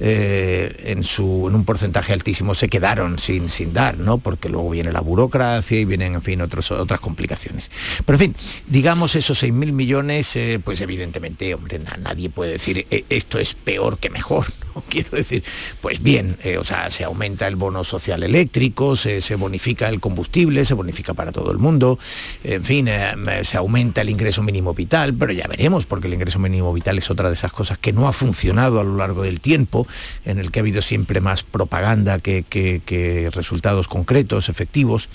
en, su, en un porcentaje altísimo se quedaron sin, sin dar, ¿no? Porque luego viene la burocracia y vienen, en fin, otras complicaciones. Pero en fin, digamos esos 6.000 millones, pues evidentemente, hombre, na- nadie puede decir "Eh, esto es peor que mejor. Quiero decir, pues bien, eh, o sea, se aumenta el bono social eléctrico, se, bonifica el combustible, se bonifica para todo el mundo, en fin, eh, se aumenta el ingreso mínimo vital, pero ya veremos, porque el ingreso mínimo vital es otra de esas cosas que no ha funcionado a lo largo del tiempo, en el que ha habido siempre más propaganda que resultados concretos, efectivos.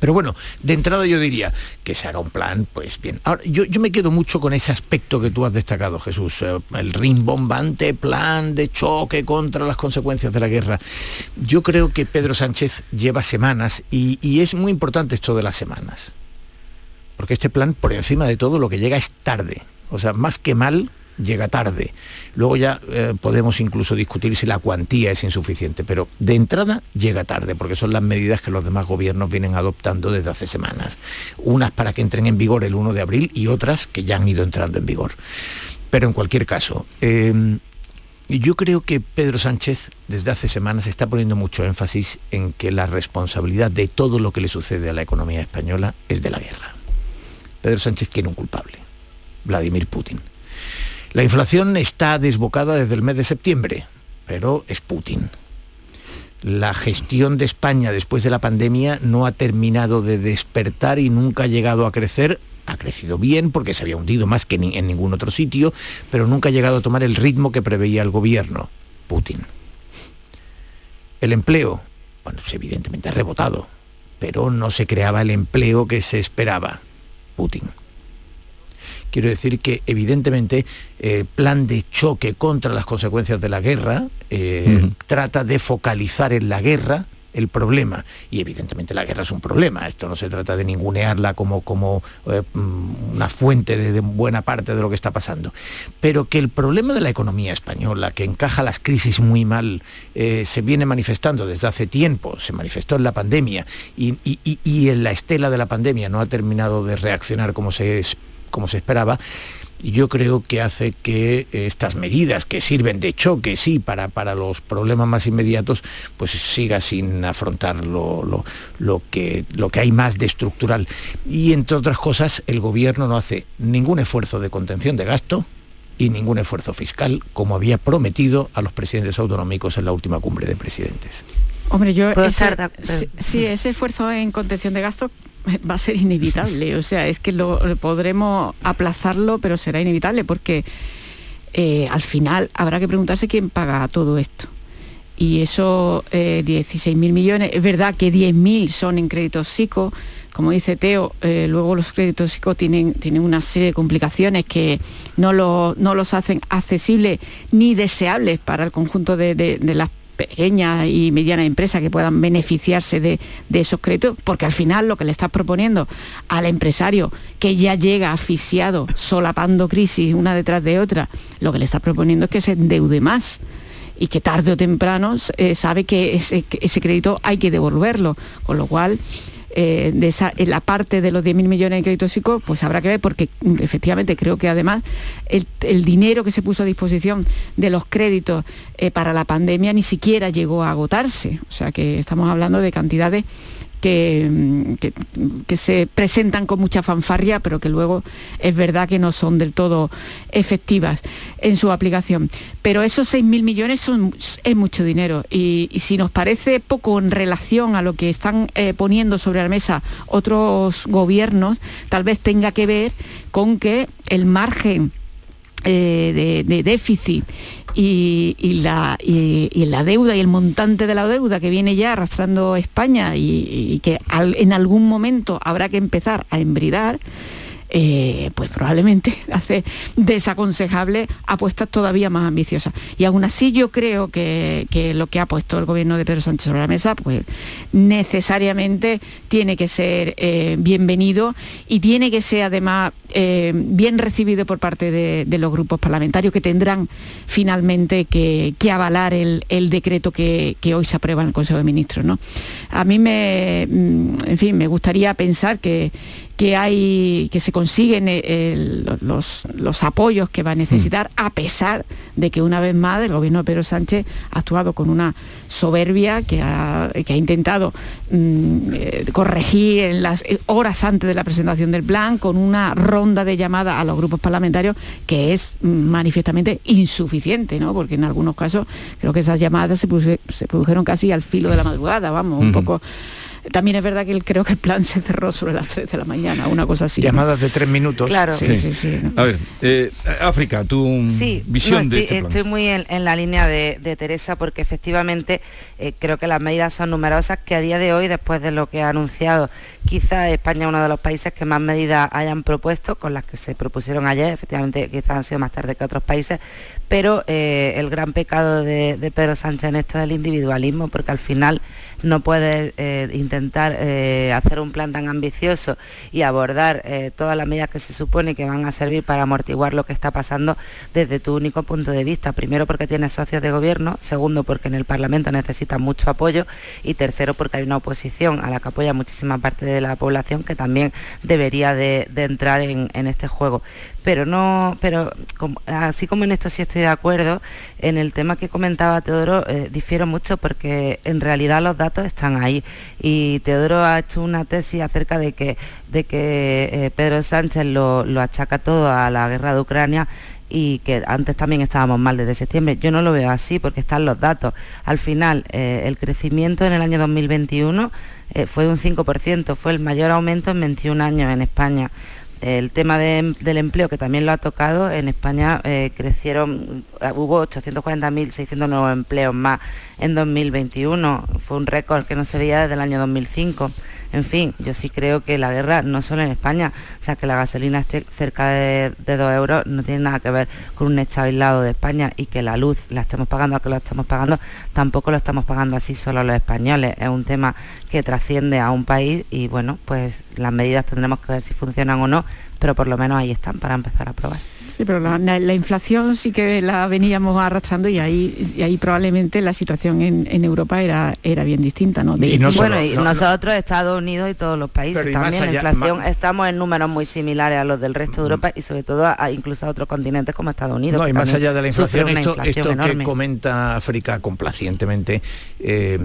Pero bueno, de entrada yo diría que se hará un plan, pues bien. Ahora, yo, yo me quedo mucho con ese aspecto que tú has destacado, Jesús, eh, el rimbombante plan de choque contra las consecuencias de la guerra. Yo creo que Pedro Sánchez lleva semanas y, y es muy importante esto de las semanas. Porque este plan, por encima de todo, lo que llega es tarde. O sea, más que mal, llega tarde. Luego ya eh, podemos incluso discutir si la cuantía es insuficiente, pero de entrada llega tarde, porque son las medidas que los demás gobiernos vienen adoptando desde hace semanas. Unas para que entren en vigor el 1 de abril y otras que ya han ido entrando en vigor. Pero en cualquier caso, eh, yo creo que Pedro Sánchez desde hace semanas está poniendo mucho énfasis en que la responsabilidad de todo lo que le sucede a la economía española es de la guerra. Pedro Sánchez tiene un culpable, Vladimir Putin. La inflación está desbocada desde el mes de septiembre, pero es Putin. La gestión de España después de la pandemia no ha terminado de despertar y nunca ha llegado a crecer. Ha crecido bien porque se había hundido más que en ningún otro sitio, pero nunca ha llegado a tomar el ritmo que preveía el gobierno, Putin. El empleo, bueno, pues evidentemente ha rebotado, pero no se creaba el empleo que se esperaba, Putin. Quiero decir que evidentemente el plan de choque contra las consecuencias de la guerra eh, trata de focalizar en la guerra el problema. Y evidentemente la guerra es un problema. Esto no se trata de ningunearla como, como eh, mm, una fuente de, de buena parte de lo que está pasando. Pero que el problema de la economía española, que encaja las crisis muy mal, eh, se viene manifestando desde hace tiempo, se manifestó en la pandemia y, y- y- y en la estela de la pandemia no ha terminado de reaccionar como se, como se esperaba, yo creo que hace que estas medidas que sirven de choque, sí, para, para los problemas más inmediatos, pues siga sin afrontar lo, lo- lo que, lo que hay más de estructural. Y entre otras cosas, el gobierno no hace ningún esfuerzo de contención de gasto y ningún esfuerzo fiscal, como había prometido a los presidentes autonómicos en la última cumbre de presidentes. Hombre, yo ese, sí, ese esfuerzo en contención de gastos va a ser inevitable. O sea, es que lo podremos aplazarlo, pero será inevitable porque eh, al final habrá que preguntarse quién paga todo esto. Y eso, eh, 16.000 millones, es verdad que 10.000 son en créditos psico, como dice Teo, eh, luego los créditos psico tienen, tienen una serie de complicaciones que no, lo- no los hacen accesibles ni deseables para el conjunto de, de- de las pequeñas y medianas empresas que puedan beneficiarse de, de esos créditos, porque al final lo que le estás proponiendo al empresario que ya llega asfixiado, solapando crisis una detrás de otra, lo que le estás proponiendo es que se endeude más y que tarde o temprano eh, sabe que ese, que ese crédito hay que devolverlo, con lo cual eh, de esa, en la parte de los 10.000 millones de créditos psicos, pues habrá que ver, porque mm, efectivamente creo que además el, el dinero que se puso a disposición de los créditos eh, para la pandemia ni siquiera llegó a agotarse. O sea que estamos hablando de cantidades que, mm, que- que se presentan con mucha fanfarria, pero que luego es verdad que no son del todo efectivas en su aplicación. Pero esos 6.000 millones son, es mucho dinero y, y si nos parece poco en relación a lo que están eh, poniendo sobre la mesa otros gobiernos, tal vez tenga que ver con que el margen eh, de, déficit y, la, y- la deuda y el montante de la deuda que viene ya arrastrando España y, que en algún momento habrá que empezar a embridar, eh, pues probablemente hace desaconsejable apuestas todavía más ambiciosas. Y aún así yo creo que, que lo que ha puesto el gobierno de Pedro Sánchez sobre la mesa, pues necesariamente tiene que ser eh, bienvenido y tiene que ser además eh, bien recibido por parte de, los grupos parlamentarios que tendrán finalmente que, avalar el, el decreto que, que hoy se aprueba en el Consejo de Ministros. ¿no? A mí me, mm, en fin, me gustaría pensar que, que hay que se consiguen eh, el- los, los apoyos que va a necesitar a pesar de que una vez más el gobierno de Pedro Sánchez ha actuado con una soberbia que ha, que ha intentado mm, eh, corregir en las eh, horas antes de la presentación del plan con una ronda de llamadas a los grupos parlamentarios que es mm, manifiestamente insuficiente, ¿no? porque en algunos casos creo que esas llamadas se, produjeron casi al filo de la madrugada, vamos, un poco también es verdad que el- creo que el plan se cerró sobre las 3 de la mañana, una cosa así. ¿no? Llamadas de tres minutos. Claro. Sí, sí, sí. A ver, eh, África, tu Sí, visión no, de estoy, este plan. estoy muy en, en la línea de, de Teresa porque efectivamente eh, creo que las medidas son numerosas que a día de hoy, después de lo que ha anunciado, quizá España es uno de los países que más medidas hayan propuesto, con las que se propusieron ayer, efectivamente quizás han sido más tarde que otros países, pero eh, el gran pecado de, de Pedro Sánchez en esto es el individualismo, porque al final no puedes eh, intentar eh, hacer un plan tan ambicioso y abordar eh, todas las medidas que se supone que van a servir para amortiguar lo que está pasando desde tu único punto de vista. Primero porque tienes socios de gobierno, segundo porque en el Parlamento necesitas mucho apoyo y tercero porque hay una oposición a la que apoya muchísima parte de la población que también debería de, entrar en, en este juego. Pero no, pero así como en esto sí estoy de acuerdo, en el tema que comentaba Teodoro eh, difiero mucho porque en realidad los datos están ahí y Teodoro ha hecho una tesis acerca de que, de que eh, Pedro Sánchez lo, lo achaca todo a la guerra de Ucrania y que antes también estábamos mal desde septiembre. Yo no lo veo así porque están los datos. Al final, eh, el crecimiento en el año 2021 eh, fue un 5%, fue el mayor aumento en 21 años en España. El tema de- del empleo, que también lo ha tocado, en España eh, crecieron, eh, hubo 840.600 nuevos empleos más en 2021. Fue un récord que no se veía desde el año 2005. En fin, yo sí creo que la guerra, no solo en España, o sea, que la gasolina esté cerca de, de 2 euros no tiene nada que ver con un hecho aislado de España y que la luz la estemos pagando, que lo estamos pagando, tampoco lo estamos pagando así solo los españoles. Es un tema que trasciende a un país y bueno, pues las medidas tendremos que ver si funcionan o no, pero por lo menos ahí están para empezar a probar. Sí, pero la, la- la inflación sí que la veníamos arrastrando y ahí, y ahí probablemente la situación en, en Europa era, era bien distinta, ¿no? De- bueno, y nosotros, Estados Unidos y todos los países y también, la inflación, estamos en números muy similares a los del resto de Europa y sobre todo a, incluso a otros continentes como Estados Unidos. No, y más allá de la inflación, esto, inflación esto que enorme. comenta África complacientemente, eh,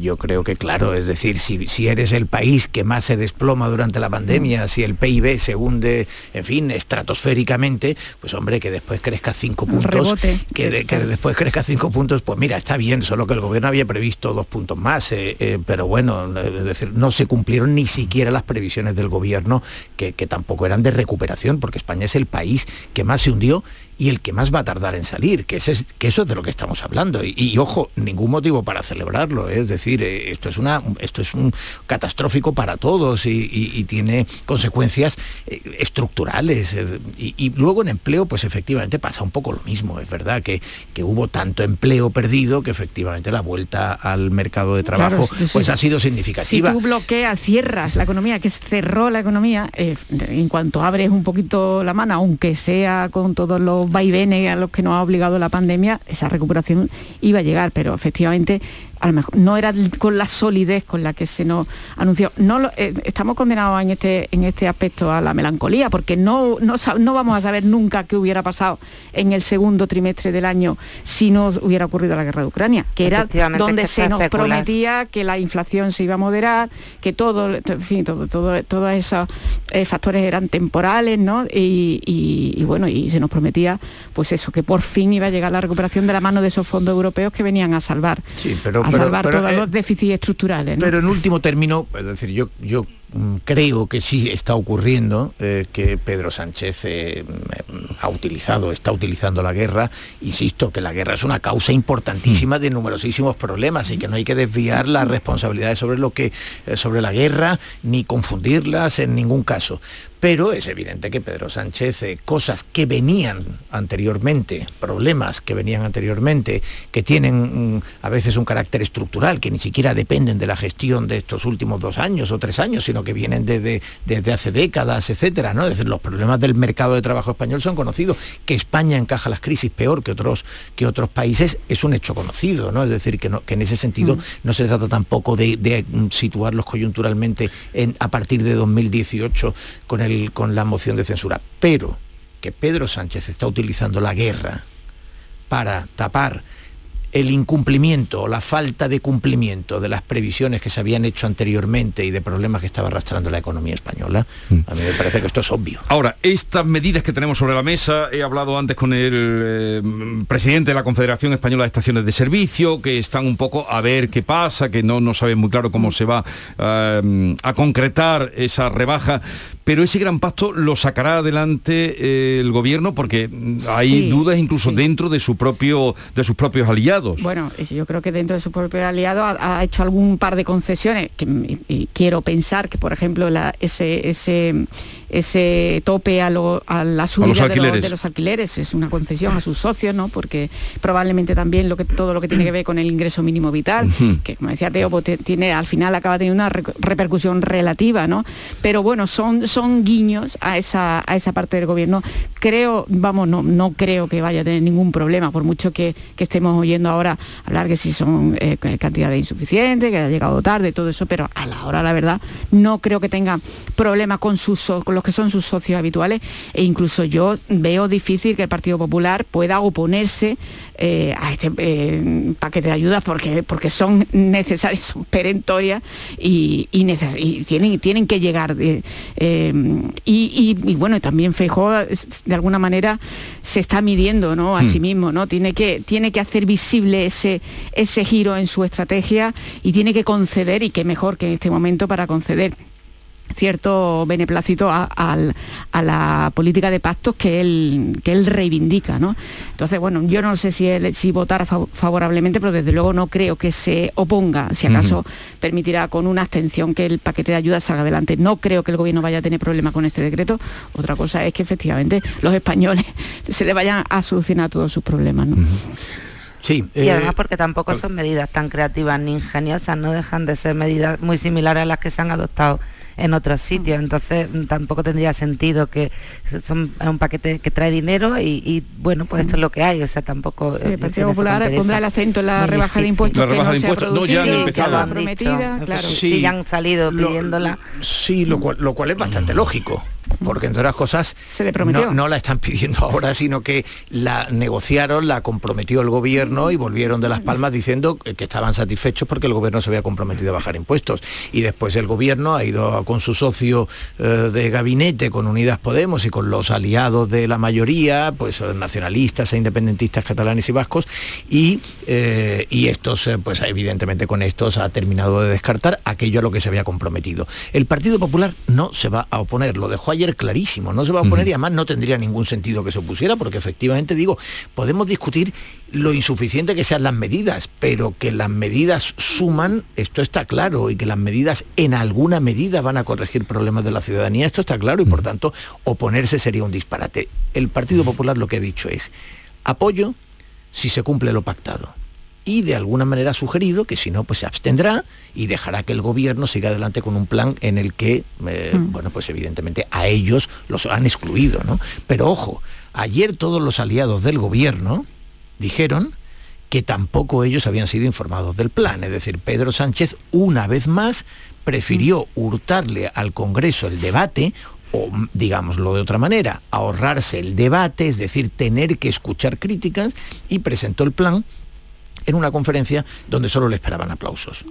yo creo que claro, es decir, si, si eres el país que más se desploma durante la Mm. pandemia, si el PIB se hunde, en fin, estratosféricamente, pues hombre, que después crezca cinco puntos, rebote. que, de- que después crezca cinco puntos, pues mira, está bien, solo que el gobierno había previsto dos puntos más, eh, eh, pero bueno, eh, es decir, no se cumplieron ni siquiera las previsiones del gobierno, que, que tampoco eran de recuperación, porque España es el país que más se hundió y el que más va a tardar en salir, que, ese que eso es de lo que estamos hablando. Y, y, ojo, ningún motivo para celebrarlo, ¿eh? es decir, eh, esto es, una, esto es un catastrófico para todos y, y- y tiene consecuencias eh, estructurales. y, luego en empleo, pues efectivamente pasa un poco lo mismo. Es verdad que, que hubo tanto empleo perdido que efectivamente la vuelta al mercado de trabajo Claro, sí, sí. pues ha sido Si significativa. tú bloqueas, cierras la economía, que cerró la economía, eh, en cuanto abres un poquito la mano, aunque sea con todos los vaivenes a los que nos ha obligado la pandemia, esa recuperación iba a llegar, pero efectivamente a lo mejor no era con la solidez con la que se nos anunció. No lo- eh, estamos condenados en este, en este aspecto a la melancolía, porque no, no, no vamos a saber nunca qué hubiera pasado en el segundo trimestre del año si no hubiera ocurrido la guerra de Ucrania, que era donde que se nos especular. prometía que la inflación se iba a moderar, que todo, en fin, todo, todo- todos esos eh, factores eran temporales, ¿no? Y, y- y bueno, y se nos prometía, pues eso, que por fin iba a llegar la recuperación de la mano de esos fondos europeos que venían a salvar, Sí, pero, a pero- salvar pero, todos eh, los déficits estructurales. ¿no? Pero en último término, es decir, yo, yo mm, creo que sí está ocurriendo eh, que Pedro Sánchez eh, mm, ha utilizado, está utilizando la guerra, insisto, que la guerra es una causa importantísima de numerosísimos problemas y que no hay que desviar las responsabilidades sobre lo que, eh, sobre la guerra, ni confundirlas en ningún caso. Pero es evidente que Pedro Sánchez, eh, cosas que venían anteriormente, problemas que venían anteriormente, que tienen mm, a veces un carácter estructural, que ni siquiera dependen de la gestión de estos últimos dos años o tres años, sino que vienen desde, desde hace décadas, etcétera, ¿no? Es decir, los problemas del mercado de trabajo español son conocidos. Que España encaja las crisis peor que otros, que otros países es un hecho conocido, ¿no? Es decir, que, no- que en ese sentido Mm. no se trata tampoco de, de, situarlos coyunturalmente en- a partir de 2018 con, el, con la moción de censura. Pero que Pedro Sánchez está utilizando la guerra para tapar el incumplimiento o la falta de cumplimiento de las previsiones que se habían hecho anteriormente y de problemas que estaba arrastrando la economía española, a mí me parece que esto es obvio. Ahora, estas medidas que tenemos sobre la mesa, he hablado antes con el eh, presidente de la Confederación Española de Estaciones de Servicio, que están un poco a ver qué pasa, que no, no saben muy claro cómo se va eh, a concretar esa rebaja, pero ese gran pacto lo sacará adelante eh, el gobierno porque mm, hay Sí, dudas incluso dentro de su propio de sus propios aliados. Bueno, yo creo que dentro de su propio aliado ha, ha hecho algún par de concesiones que y- y quiero pensar que, por ejemplo, la- ese, ese, ese tope a, lo- a la subida de, los, alquileres. de los alquileres es una concesión a sus socios, ¿no? Porque probablemente también lo que todo lo que tiene que ver con el ingreso mínimo vital, que como decía Teo, pues, tiene al final acaba teniendo una re- repercusión relativa, ¿no? Pero bueno, son, son guiños a esa, a esa parte del gobierno. Creo, vamos, no, no creo que vaya a tener ningún problema, por mucho que, estemos oyendo ahora hablar que si son eh, cantidades insuficientes, que ha llegado tarde, todo eso, pero a la hora, la verdad, no creo que tenga problemas con, con los que son sus socios habituales e incluso yo veo difícil que el Partido Popular pueda oponerse eh, a este eh, paquete de ayudas porque, porque son necesarias, son perentorias y, tienen, tienen que llegar. de- eh, y, y- y bueno, también Feijóo es- de alguna manera se está midiendo ¿no? a Hmm. sí mismo, ¿no? Tiene que, tiene que hacer visible ese, ese giro en su estrategia y tiene que conceder, y qué mejor que en este momento para conceder cierto beneplácito a, la política de pactos que él, que él reivindica. ¿no? Entonces, bueno, yo no sé si, él, si votar fav- favorablemente, pero desde luego no creo que se oponga, si acaso permitirá con una abstención que el paquete de ayuda salga adelante. No creo que el gobierno vaya a tener problema con este decreto. Otra cosa es que efectivamente los españoles se le vayan a solucionar todos sus problemas. ¿no? Sí, Y además porque tampoco son medidas tan creativas ni ingeniosas, no dejan de ser medidas muy similares a las que se han adoptado en otros sitios, entonces mm, tampoco tendría sentido que son es un paquete que trae dinero y, y, bueno, pues esto es lo que hay, o sea, tampoco... Sí, eh, el Partido Popular pondrá el acento en la Muy rebaja de impuestos La que rebaja no de se ha impuestos, no, ya han empezado. que lo prometida, claro. Sí, ya han salido Lo- pidiéndola. Sí, lo cual, lo cual es bastante lógico, porque entre otras cosas Se le prometió. No, no la están pidiendo ahora, sino que la negociaron, la comprometió el gobierno y volvieron de las palmas diciendo que estaban satisfechos porque el gobierno se había comprometido a bajar impuestos. Y después el gobierno ha ido con su socio eh, de gabinete, con Unidas Podemos y con los aliados de la mayoría, pues eh, nacionalistas e independentistas catalanes y vascos, y, eh, y estos, pues evidentemente con estos ha terminado de descartar aquello a lo que se había comprometido. El Partido Popular no se va a oponer, lo dejó ayer clarísimo, no se va a oponer y además no tendría ningún sentido que se opusiera, porque efectivamente digo, podemos discutir lo insuficiente que sean las medidas, pero que las medidas suman, esto está claro, y que las medidas en alguna medida van a corregir problemas de la ciudadanía, esto está claro, y por tanto oponerse sería un disparate. El Partido Popular lo que ha dicho es apoyo si se cumple lo pactado y de alguna manera ha sugerido que si no, pues se abstendrá y dejará que el gobierno siga adelante con un plan en el que, eh, bueno, pues evidentemente a ellos los han excluido, ¿no? Pero ojo, ayer todos los aliados del gobierno dijeron que tampoco ellos habían sido informados del plan. Es decir, Pedro Sánchez una vez más prefirió hurtarle al Congreso el debate o digámoslo de otra manera, ahorrarse el debate, es decir, tener que escuchar críticas y presentó el plan en una conferencia donde solo le esperaban aplausos.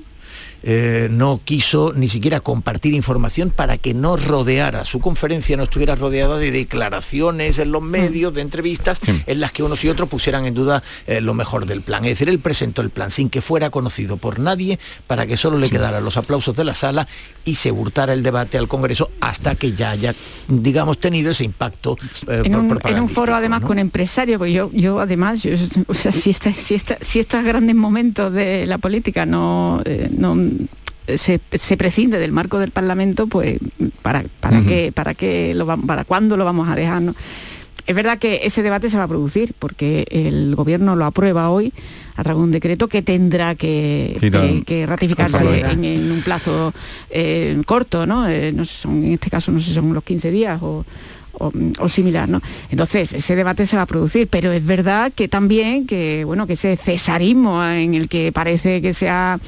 Eh, no quiso ni siquiera compartir información para que no rodeara, su conferencia no estuviera rodeada de declaraciones en los medios, de entrevistas, en las que unos y otros pusieran en duda eh, lo mejor del plan. Es decir, él presentó el plan sin que fuera conocido por nadie, para que solo le quedaran los aplausos de la sala y se hurtara el debate al Congreso hasta que ya haya, digamos, tenido ese impacto eh, en, un, en un foro además ¿no? con empresarios, porque yo, yo además, yo, o sea, si, esta- si, esta- si estos grandes momentos de la política no, eh, no se, se prescinde del marco del Parlamento, pues para, para qué, para qué lo para cuándo lo vamos a dejar, ¿no? Es verdad que ese debate se va a producir porque el gobierno lo aprueba hoy a través de un decreto que tendrá que, que, ratificarse en, un plazo eh, corto, ¿no? Eh, no son, en este caso no sé si son los 15 días o, o, similar, ¿no? Entonces, ese debate se va a producir, pero es verdad que también que, bueno, que ese cesarismo en el que parece que se ha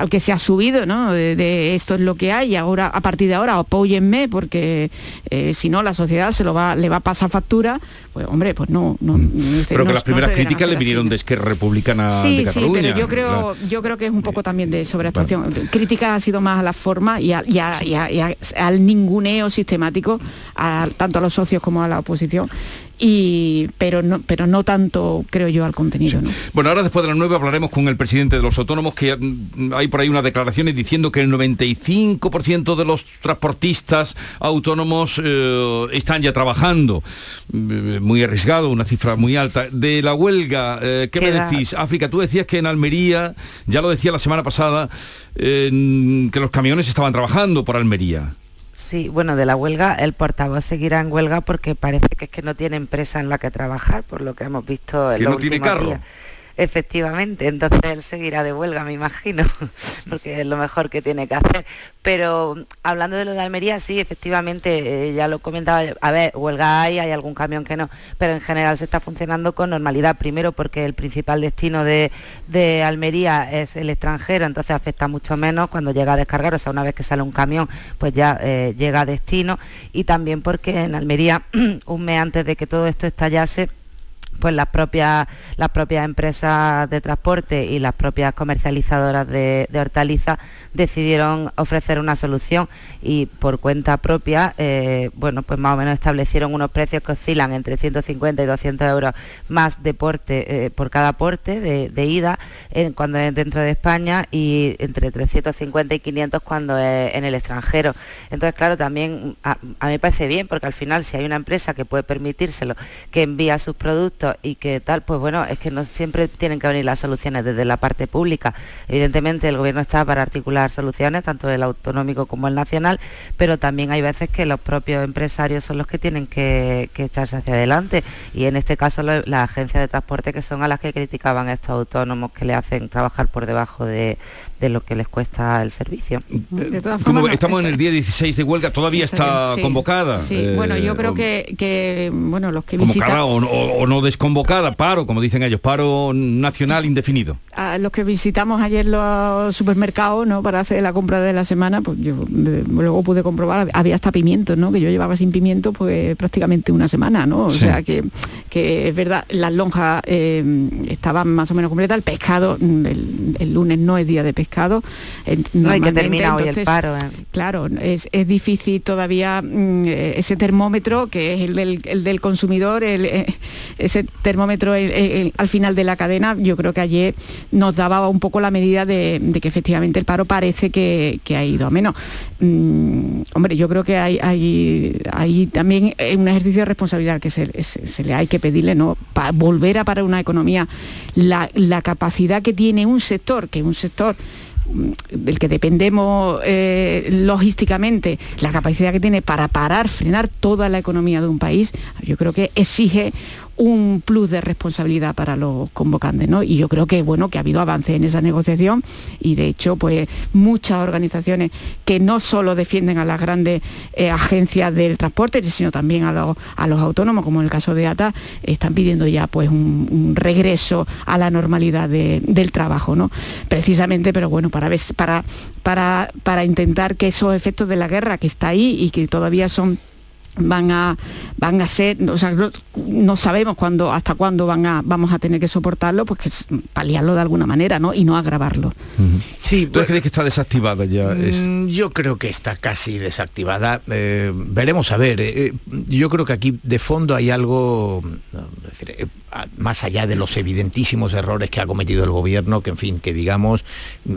al que se ha subido, ¿no? De, esto es lo que hay y ahora, a partir de ahora, apóyenme porque eh, si no la sociedad se lo va, le va a pasar factura, pues hombre, pues no. no mm. pero que las primeras críticas le vinieron de Esquerra Republicana sí, de Cataluña. Sí, pero yo creo, yo creo que es un poco también de sobreactuación. Crítica ha sido más a la forma y, al ninguneo sistemático, tanto a los socios como a la oposición y, pero, no, pero no tanto, creo yo, al contenido. Bueno, ahora después de las nueve hablaremos con el presidente de los autónomos, que mm, hay por ahí unas declaraciones diciendo que el 95% de los transportistas autónomos eh, están ya trabajando. Mm, muy arriesgado, una cifra muy alta. De la huelga, eh, ¿qué me decís? África, tú decías que en Almería, ya lo decía la semana pasada, que los camiones estaban trabajando por Almería. Sí, bueno, de la huelga, el portavoz seguirá en huelga porque parece que es que no tiene empresa en la que trabajar, por lo que hemos visto en que no tiene carro. Efectivamente, entonces él seguirá de huelga, me imagino, porque es lo mejor que tiene que hacer. Pero hablando de lo de Almería, sí, efectivamente, eh, ya lo comentaba, a ver, huelga hay, hay algún camión que no, pero en general se está funcionando con normalidad. Primero porque el principal destino de, Almería es el extranjero, entonces afecta mucho menos cuando llega a descargar, o sea, una vez que sale un camión, pues ya eh, llega a destino. Y también porque en Almería, un mes antes de que todo esto estallase, pues las propias, las propias empresas de transporte y las propias comercializadoras de, hortalizas decidieron ofrecer una solución y por cuenta propia, eh, bueno, pues más o menos establecieron unos precios que oscilan entre 150 y 200 euros más de porte, eh, por cada porte de, ida cuando es dentro de España y entre 350 y 500 cuando es en el extranjero. Entonces, claro, también a, a mí me parece bien porque al final si hay una empresa que puede permitírselo, que envía sus productos y que tal, pues bueno, es que no siempre tienen que venir las soluciones desde la parte pública. Evidentemente el gobierno está para articular soluciones, tanto el autonómico como el nacional, pero también hay veces que los propios empresarios son los que tienen que, echarse hacia adelante. Y en este caso las agencias de transporte que son a las que criticaban estos autónomos que le hacen trabajar por debajo de, lo que les cuesta el servicio. estamos en el día 16 de huelga, todavía está, convocada. Sí, bueno, yo creo eh, que, bueno, los que visitan... O, o, no convocada, paro, como dicen ellos, paro nacional indefinido. A los que visitamos ayer los supermercados, ¿no? Para hacer la compra de la semana, pues yo luego pude comprobar, había hasta pimientos, ¿no? Que yo llevaba sin pimiento pues prácticamente una semana, ¿no? O sea que, que es verdad, las lonjas eh, estaban más o menos completas, el pescado, el, lunes no es día de pescado. No hay que terminar hoy el paro. Eh. Claro, es, difícil todavía mm, ese termómetro que es el del, el del consumidor, el, eh, ese termómetro al final de la cadena, yo creo que ayer nos daba un poco la medida de, que efectivamente el paro parece que, ha ido a menos. Mm, hombre, yo creo que hay, hay, también un ejercicio de responsabilidad que se, le hay que pedirle, ¿no? Para volver a parar una economía, la, capacidad que tiene un sector, que un sector del que dependemos eh, logísticamente, la capacidad que tiene para parar, frenar toda la economía de un país, yo creo que exige un plus de responsabilidad para los convocantes, ¿no? Y yo creo que bueno que ha habido avance en esa negociación y de hecho pues muchas organizaciones que no solo defienden a las grandes eh, agencias del transporte, sino también a los, a los autónomos, como en el caso de ATA, están pidiendo ya pues un, regreso a la normalidad del trabajo, ¿no? Precisamente, pero bueno, para ver, para, para, para intentar que esos efectos de la guerra que está ahí y que todavía son van a van a ser o sea, no, sabemos cuándo hasta cuándo van a vamos a tener que soportarlo pues paliarlo de alguna manera no y no agravarlo. Sí ¿Tú crees que está desactivada ya mm, yo creo que está casi desactivada. Eh, veremos a ver eh, eh, yo creo que aquí de fondo hay algo más allá de los evidentísimos errores que ha cometido el gobierno, que en fin, que digamos,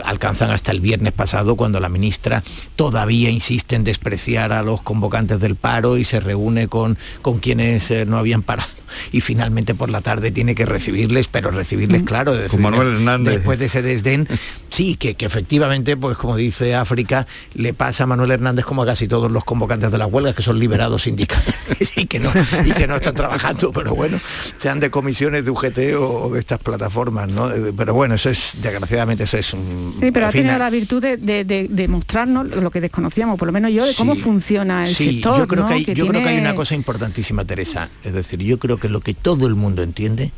alcanzan hasta el viernes pasado cuando la ministra todavía insiste en despreciar a los convocantes del paro y se reúne con, con quienes eh, no habían parado y finalmente por la tarde tiene que recibirles, pero recibirles, claro, Manuel Hernández. después de ese desdén, sí, que, que efectivamente, pues como dice África, le pasa a Manuel Hernández como a casi todos los convocantes de las huelgas, que son liberados sindicalmente y que no, y que no están trabajando, pero bueno, sean de comisiones de UGT o, de estas plataformas, ¿no? Eh, Pero bueno, eso es, desgraciadamente, eso es un... Sí, pero ha tenido la virtud de, de- de- de mostrarnos lo que desconocíamos, por lo menos yo, de cómo Sí. funciona el Sí, sector. yo creo ¿no? que hay, yo creo que hay tiene- una cosa importantísima, Teresa. Es decir, yo creo que lo que todo el mundo entiende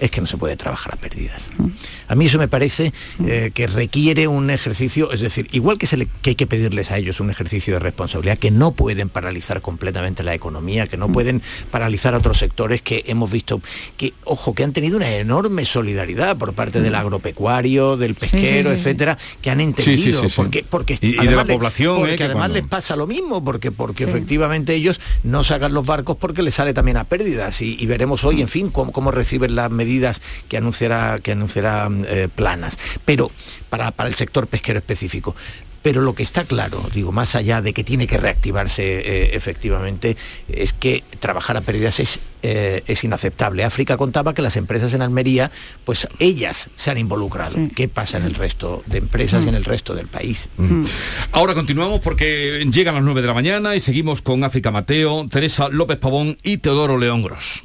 es que no se puede trabajar a pérdidas. A mí eso me parece eh, que requiere un ejercicio, es decir, igual que, se le- que hay que pedirles a ellos un ejercicio de responsabilidad, que no pueden paralizar completamente la economía, que no pueden paralizar a otros sectores que hemos visto, que, ojo, que han tenido una enorme solidaridad por parte del agropecuario, del pesquero, sí, sí. etcétera, que han entendido, sí, sí. porque, porque Y- y de la además población, porque eh, que además cuando- les pasa lo mismo, porque, porque efectivamente ellos no sacan los barcos porque les sale también a pérdidas y, y veremos hoy, en fin, cómo, cómo reciben las medidas que anunciará, que anunciará eh, planas. Pero para, para el sector pesquero específico. Pero lo que está claro, digo, más allá de que tiene que reactivarse eh, efectivamente, es que trabajar a pérdidas es, eh, es inaceptable. África contaba que las empresas en Almería, pues ellas se han involucrado. ¿Qué pasa en el resto de empresas y en el resto del país? Ahora continuamos porque llegan las 9 de la mañana y seguimos con África Mateo, Teresa López Pavón y Teodoro León Gros.